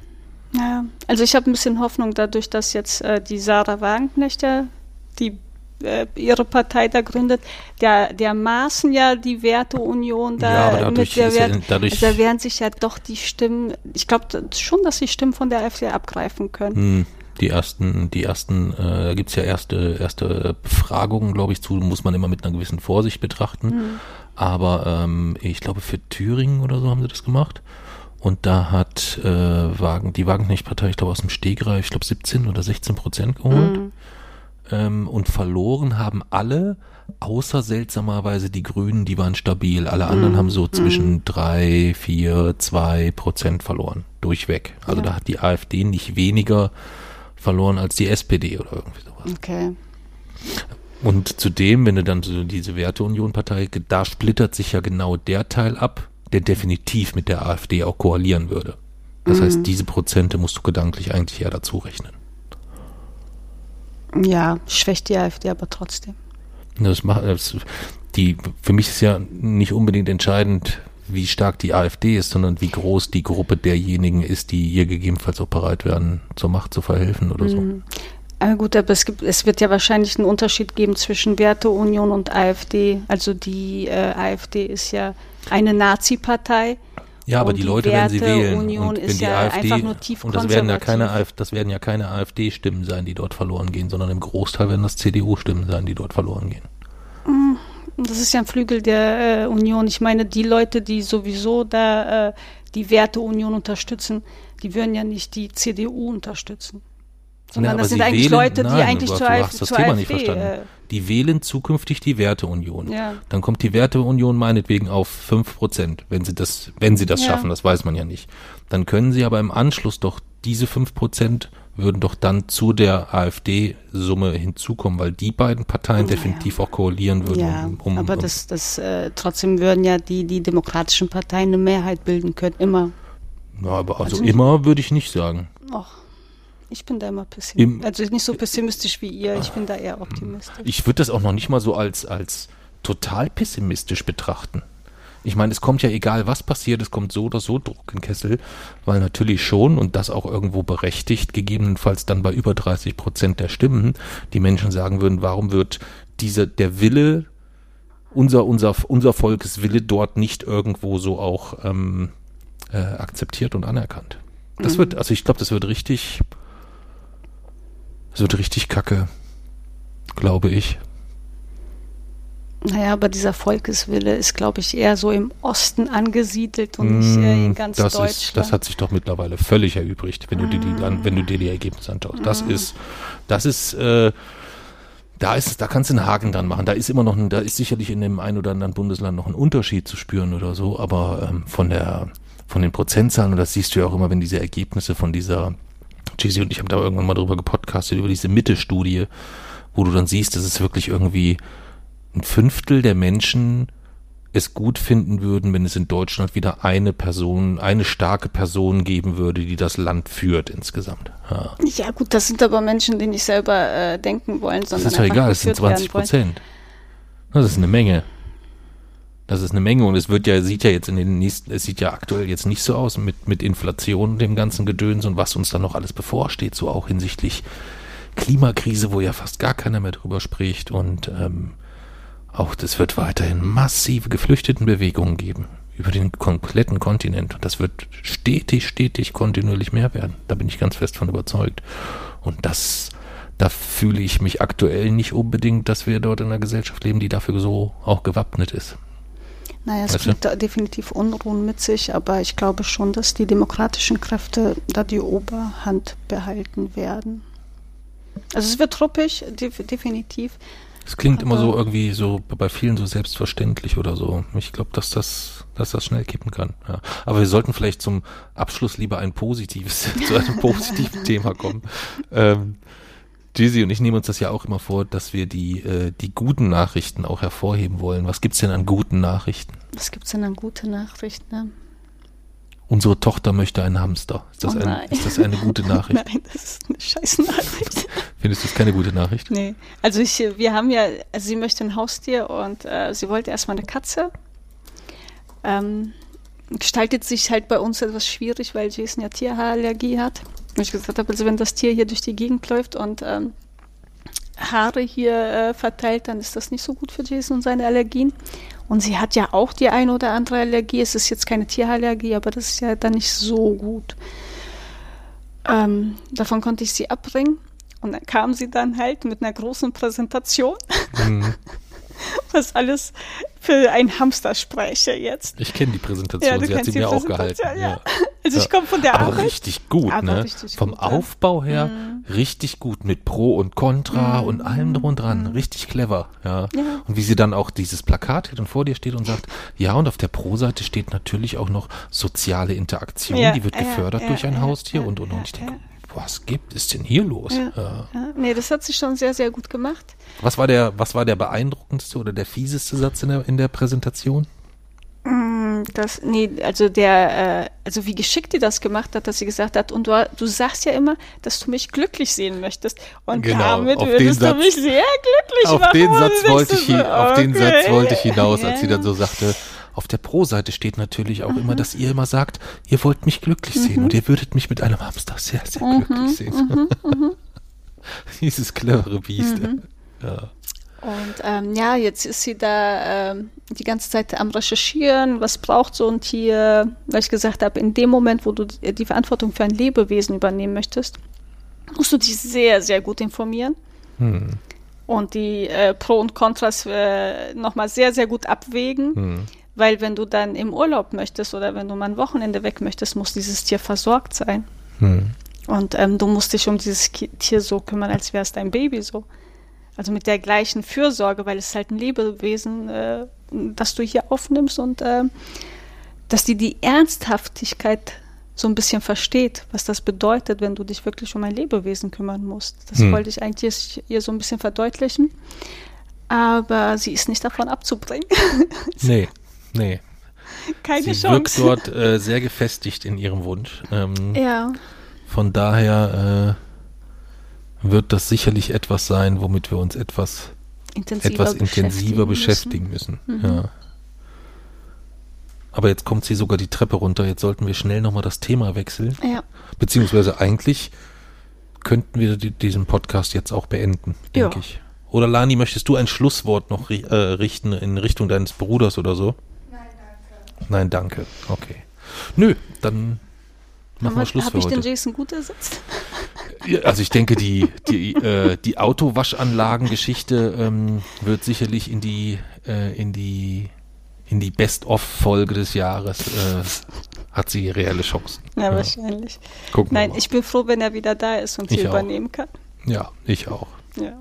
Ja, also ich habe ein bisschen Hoffnung dadurch, dass jetzt äh, die Sarah Wagenknecht ja die äh, ihre Partei da gründet, der, der maßen ja die Werteunion da Ja, aber dadurch mit der ja Wert, in- dadurch- also da werden sich ja doch die Stimmen, ich glaube schon, dass die Stimmen von der AfD abgreifen können. Hm, Die ersten, die ersten, äh, da gibt's ja erste, erste Befragungen, glaube ich, zu, muss man immer mit einer gewissen Vorsicht betrachten. Aber ähm, ich glaube, für Thüringen oder so haben sie das gemacht. Und da hat äh, Wagen, die Wagenknecht-Partei, ich glaube, aus dem Stegreif, ich glaube, 17 oder 16 Prozent geholt. Mhm. Ähm, und verloren haben alle, außer seltsamerweise die Grünen, die waren stabil. Alle Mhm. anderen haben so zwischen drei, vier, zwei Prozent verloren. Durchweg. Also Ja. da hat die AfD nicht weniger verloren als die SPD oder irgendwie sowas. Okay. Und zudem, wenn du dann so diese Werteunion-Partei, da splittert sich ja genau der Teil ab, der definitiv mit der AfD auch koalieren würde. Das Mhm. heißt, diese Prozente musst du gedanklich eigentlich ja dazu rechnen. Ja, schwächt die AfD aber trotzdem. Das macht, das, die, für mich ist ja nicht unbedingt entscheidend, wie stark die AfD ist, sondern wie groß die Gruppe derjenigen ist, die ihr gegebenenfalls auch bereit werden, zur Macht zu verhelfen oder so. Mhm. Aber gut, aber es gibt, es wird ja wahrscheinlich einen Unterschied geben zwischen Werteunion und AfD. Also die äh, AfD ist ja eine Nazi-Partei. Ja, aber die die Leute werden sie wählen. Werteunion Und wenn ist die ja AfD, einfach nur tief und das werden ja keine, das werden ja keine AfD-Stimmen sein, die dort verloren gehen, sondern im Großteil werden das CDU-Stimmen sein, die dort verloren gehen. Das ist ja ein Flügel der äh, Union. Ich meine, die Leute, die sowieso da äh, die Werteunion unterstützen, die würden ja nicht die CDU unterstützen. Sondern Ja, das sind eigentlich wählen, Leute, nein, die eigentlich du, zur, zur AfD, äh, Die wählen zukünftig die Werteunion. Ja. Dann kommt die Werteunion meinetwegen auf 5 Prozent, wenn sie das, wenn sie das Ja. schaffen, das weiß man ja nicht. Dann können sie aber im Anschluss doch diese 5 Prozent würden doch dann zu der AfD-Summe hinzukommen, weil die beiden Parteien Ja, definitiv auch koalieren würden. Ja, um, um, aber das, das äh, trotzdem würden ja die, die demokratischen Parteien eine Mehrheit bilden können, immer. ja, aber also, also immer würde ich nicht sagen. Och, ich bin da immer pessimistisch. Im- Also nicht so pessimistisch wie ihr, ich bin da eher optimistisch. Ich würde das auch noch nicht mal so als, als total pessimistisch betrachten. Ich meine, es kommt ja egal, was passiert, es kommt so oder so Druck in Kessel, weil natürlich schon, und das auch irgendwo berechtigt, gegebenenfalls dann bei über 30 Prozent der Stimmen, die Menschen sagen würden, warum wird dieser, der Wille, unser, unser, unser Volkeswille dort nicht irgendwo so auch ähm, äh, akzeptiert und anerkannt. Das wird, also ich glaube, das wird richtig, das wird richtig kacke, glaube ich. Naja, aber dieser Volkeswille ist, glaube ich, eher so im Osten angesiedelt und nicht äh, in Mm, ganz das Deutschland. Ist, das hat sich doch mittlerweile völlig erübrigt, wenn du dir die, dann, wenn du dir die Ergebnisse anschaust. Das Mm. ist, das ist, äh, da ist, da kannst du einen Haken dran machen. Da ist immer noch, ein, da ist sicherlich in dem einen oder anderen Bundesland noch ein Unterschied zu spüren oder so, aber ähm, von der, von den Prozentzahlen, und das siehst du ja auch immer, wenn diese Ergebnisse von dieser, Jesse und ich haben da irgendwann mal drüber gepodcastet, über diese Mitte-Studie, wo du dann siehst, dass es wirklich irgendwie ein Fünftel der Menschen es gut finden würden, wenn es in Deutschland wieder eine Person, eine starke Person geben würde, die das Land führt insgesamt. Ja. ja gut, das sind aber Menschen, die nicht selber äh, denken wollen, Das sondern ist ja egal, es sind geführt werden 20 wollen. Prozent. Das ist eine Menge. Das ist eine Menge und es wird ja, sieht ja jetzt in den nächsten, es sieht ja aktuell jetzt nicht so aus mit, mit Inflation dem ganzen Gedöns und was uns dann noch alles bevorsteht, so auch hinsichtlich Klimakrise, wo ja fast gar keiner mehr drüber spricht und ähm, auch das wird weiterhin massive Geflüchtetenbewegungen geben über den kompletten Kontinent und das wird stetig, stetig, kontinuierlich mehr werden. Da bin ich ganz fest von überzeugt und das da fühle ich mich aktuell nicht unbedingt, dass wir dort in einer Gesellschaft leben, die dafür so auch gewappnet ist. Naja, es Weißt du? bringt da definitiv Unruhen mit sich, aber ich glaube schon, dass die demokratischen Kräfte da die Oberhand behalten werden. Also es wird truppig, def definitiv. Es klingt immer so irgendwie so bei vielen so selbstverständlich oder so. Ich glaube, dass das, dass das schnell kippen kann. Ja. Aber wir sollten vielleicht zum Abschluss lieber ein positives, zu einem positiven Thema kommen. Ähm, Jizzy und ich nehmen uns das ja auch immer vor, dass wir die, äh, die guten Nachrichten auch hervorheben wollen. Was gibt's denn an guten Nachrichten? Was gibt's denn an gute Nachrichten? Ne? Unsere Tochter möchte einen Hamster. Ist das, Oh ein, ist das eine gute Nachricht? Nein, das ist eine scheiß Nachricht. Findest du es keine gute Nachricht? nee. Also ich, wir haben ja, also sie möchte ein Haustier und äh, sie wollte erstmal eine Katze. Ähm, gestaltet sich halt bei uns etwas schwierig, weil Jason ja Tierhaarallergie hat. Und ich gesagt habe, also wenn das Tier hier durch die Gegend läuft und ähm, Haare hier äh, verteilt, dann ist das nicht so gut für Jason und seine Allergien. Und sie hat ja auch die eine oder andere Allergie. Es ist jetzt keine Tierallergie, aber das ist ja dann nicht so gut. Ähm, davon konnte ich sie abbringen. Und dann kam sie dann halt mit einer großen Präsentation, Mhm. was alles für ein Hamster spreche jetzt. Ich kenne die Präsentation, Ja, sie hat sie mir auch gehalten. Ja. Ja. Also ich komme von der Aber Arbeit. richtig gut, Aber ne? richtig Vom gut. Aufbau her Mhm. richtig gut mit Pro und Contra und allem drum und dran. Richtig clever, ja. Ja. Und wie sie dann auch dieses Plakat hat und vor dir steht und sagt, ja, und auf der Pro-Seite steht natürlich auch noch soziale Interaktion, die wird gefördert durch ein Haustier und und und. Ich denke. Was gibt es denn hier los? Ja. Ja. Ja, nee, das hat sie schon sehr, sehr gut gemacht. Was war der, was war der beeindruckendste oder der fieseste Satz in der, in der Präsentation? Mm, Das, nee, also der, äh, also wie geschickt die das gemacht hat, dass sie gesagt hat, und du, du sagst ja immer, dass du mich glücklich sehen möchtest. Und Genau, damit würdest du Satz- mich sehr glücklich Auf machen. den Satz du wollte ich, so, hi- auf den okay. Satz wollte ich hinaus, als sie dann so sagte, auf der Pro-Seite steht natürlich auch Mhm. immer, dass ihr immer sagt, ihr wollt mich glücklich sehen und ihr würdet mich mit einem Hamster sehr, sehr Mhm, glücklich sehen. Dieses clevere Biest. Mhm. Ja. Und ähm, ja, jetzt ist sie da ähm, die ganze Zeit am Recherchieren, was braucht so ein Tier, weil ich gesagt habe, in dem Moment, wo du die die Verantwortung für ein Lebewesen übernehmen möchtest, musst du dich sehr, sehr gut informieren Hm. und die äh, Pro und Kontras äh, nochmal sehr, sehr gut abwägen, Hm. Weil wenn du dann im Urlaub möchtest oder wenn du mal ein Wochenende weg möchtest, muss dieses Tier versorgt sein. Hm. Und ähm, du musst dich um dieses Tier so kümmern, als wäre es dein Baby so. Also mit der gleichen Fürsorge, weil es ist halt ein Lebewesen, äh, das du hier aufnimmst und äh, dass die die Ernsthaftigkeit so ein bisschen versteht, was das bedeutet, wenn du dich wirklich um ein Lebewesen kümmern musst. Das Hm. wollte ich eigentlich ihr so ein bisschen verdeutlichen. Aber sie ist nicht davon abzubringen. Nee, nee. Keine Sie wirkt Chance. dort äh, sehr gefestigt in ihrem Wunsch. Ähm, Ja, Von daher äh, wird das sicherlich etwas sein, womit wir uns etwas, intensiver etwas intensiver beschäftigen beschäftigen müssen. Mhm. Ja. Aber jetzt kommt sie sogar die Treppe runter. Jetzt sollten wir schnell nochmal das Thema wechseln. Müssen. Ja, Beziehungsweise eigentlich könnten wir die, diesen Podcast jetzt auch beenden, denke Ja. ich. Oder Lani, möchtest du ein Schlusswort noch äh, richten in Richtung deines Bruders oder so? Nein, danke. Okay. Nö, dann machen wir Schluss Habe für ich den heute. Jason gut ersetzt? Ja, Also ich denke, die, die, äh, die Autowaschanlagengeschichte ähm, wird sicherlich in die, äh, in die, in die Best-of-Folge des Jahres äh, hat sie reelle Chancen. Ja, wahrscheinlich. Gucken Nein, ich bin froh, wenn er wieder da ist und Ich auch. übernehmen kann. ja, ich auch. Ja.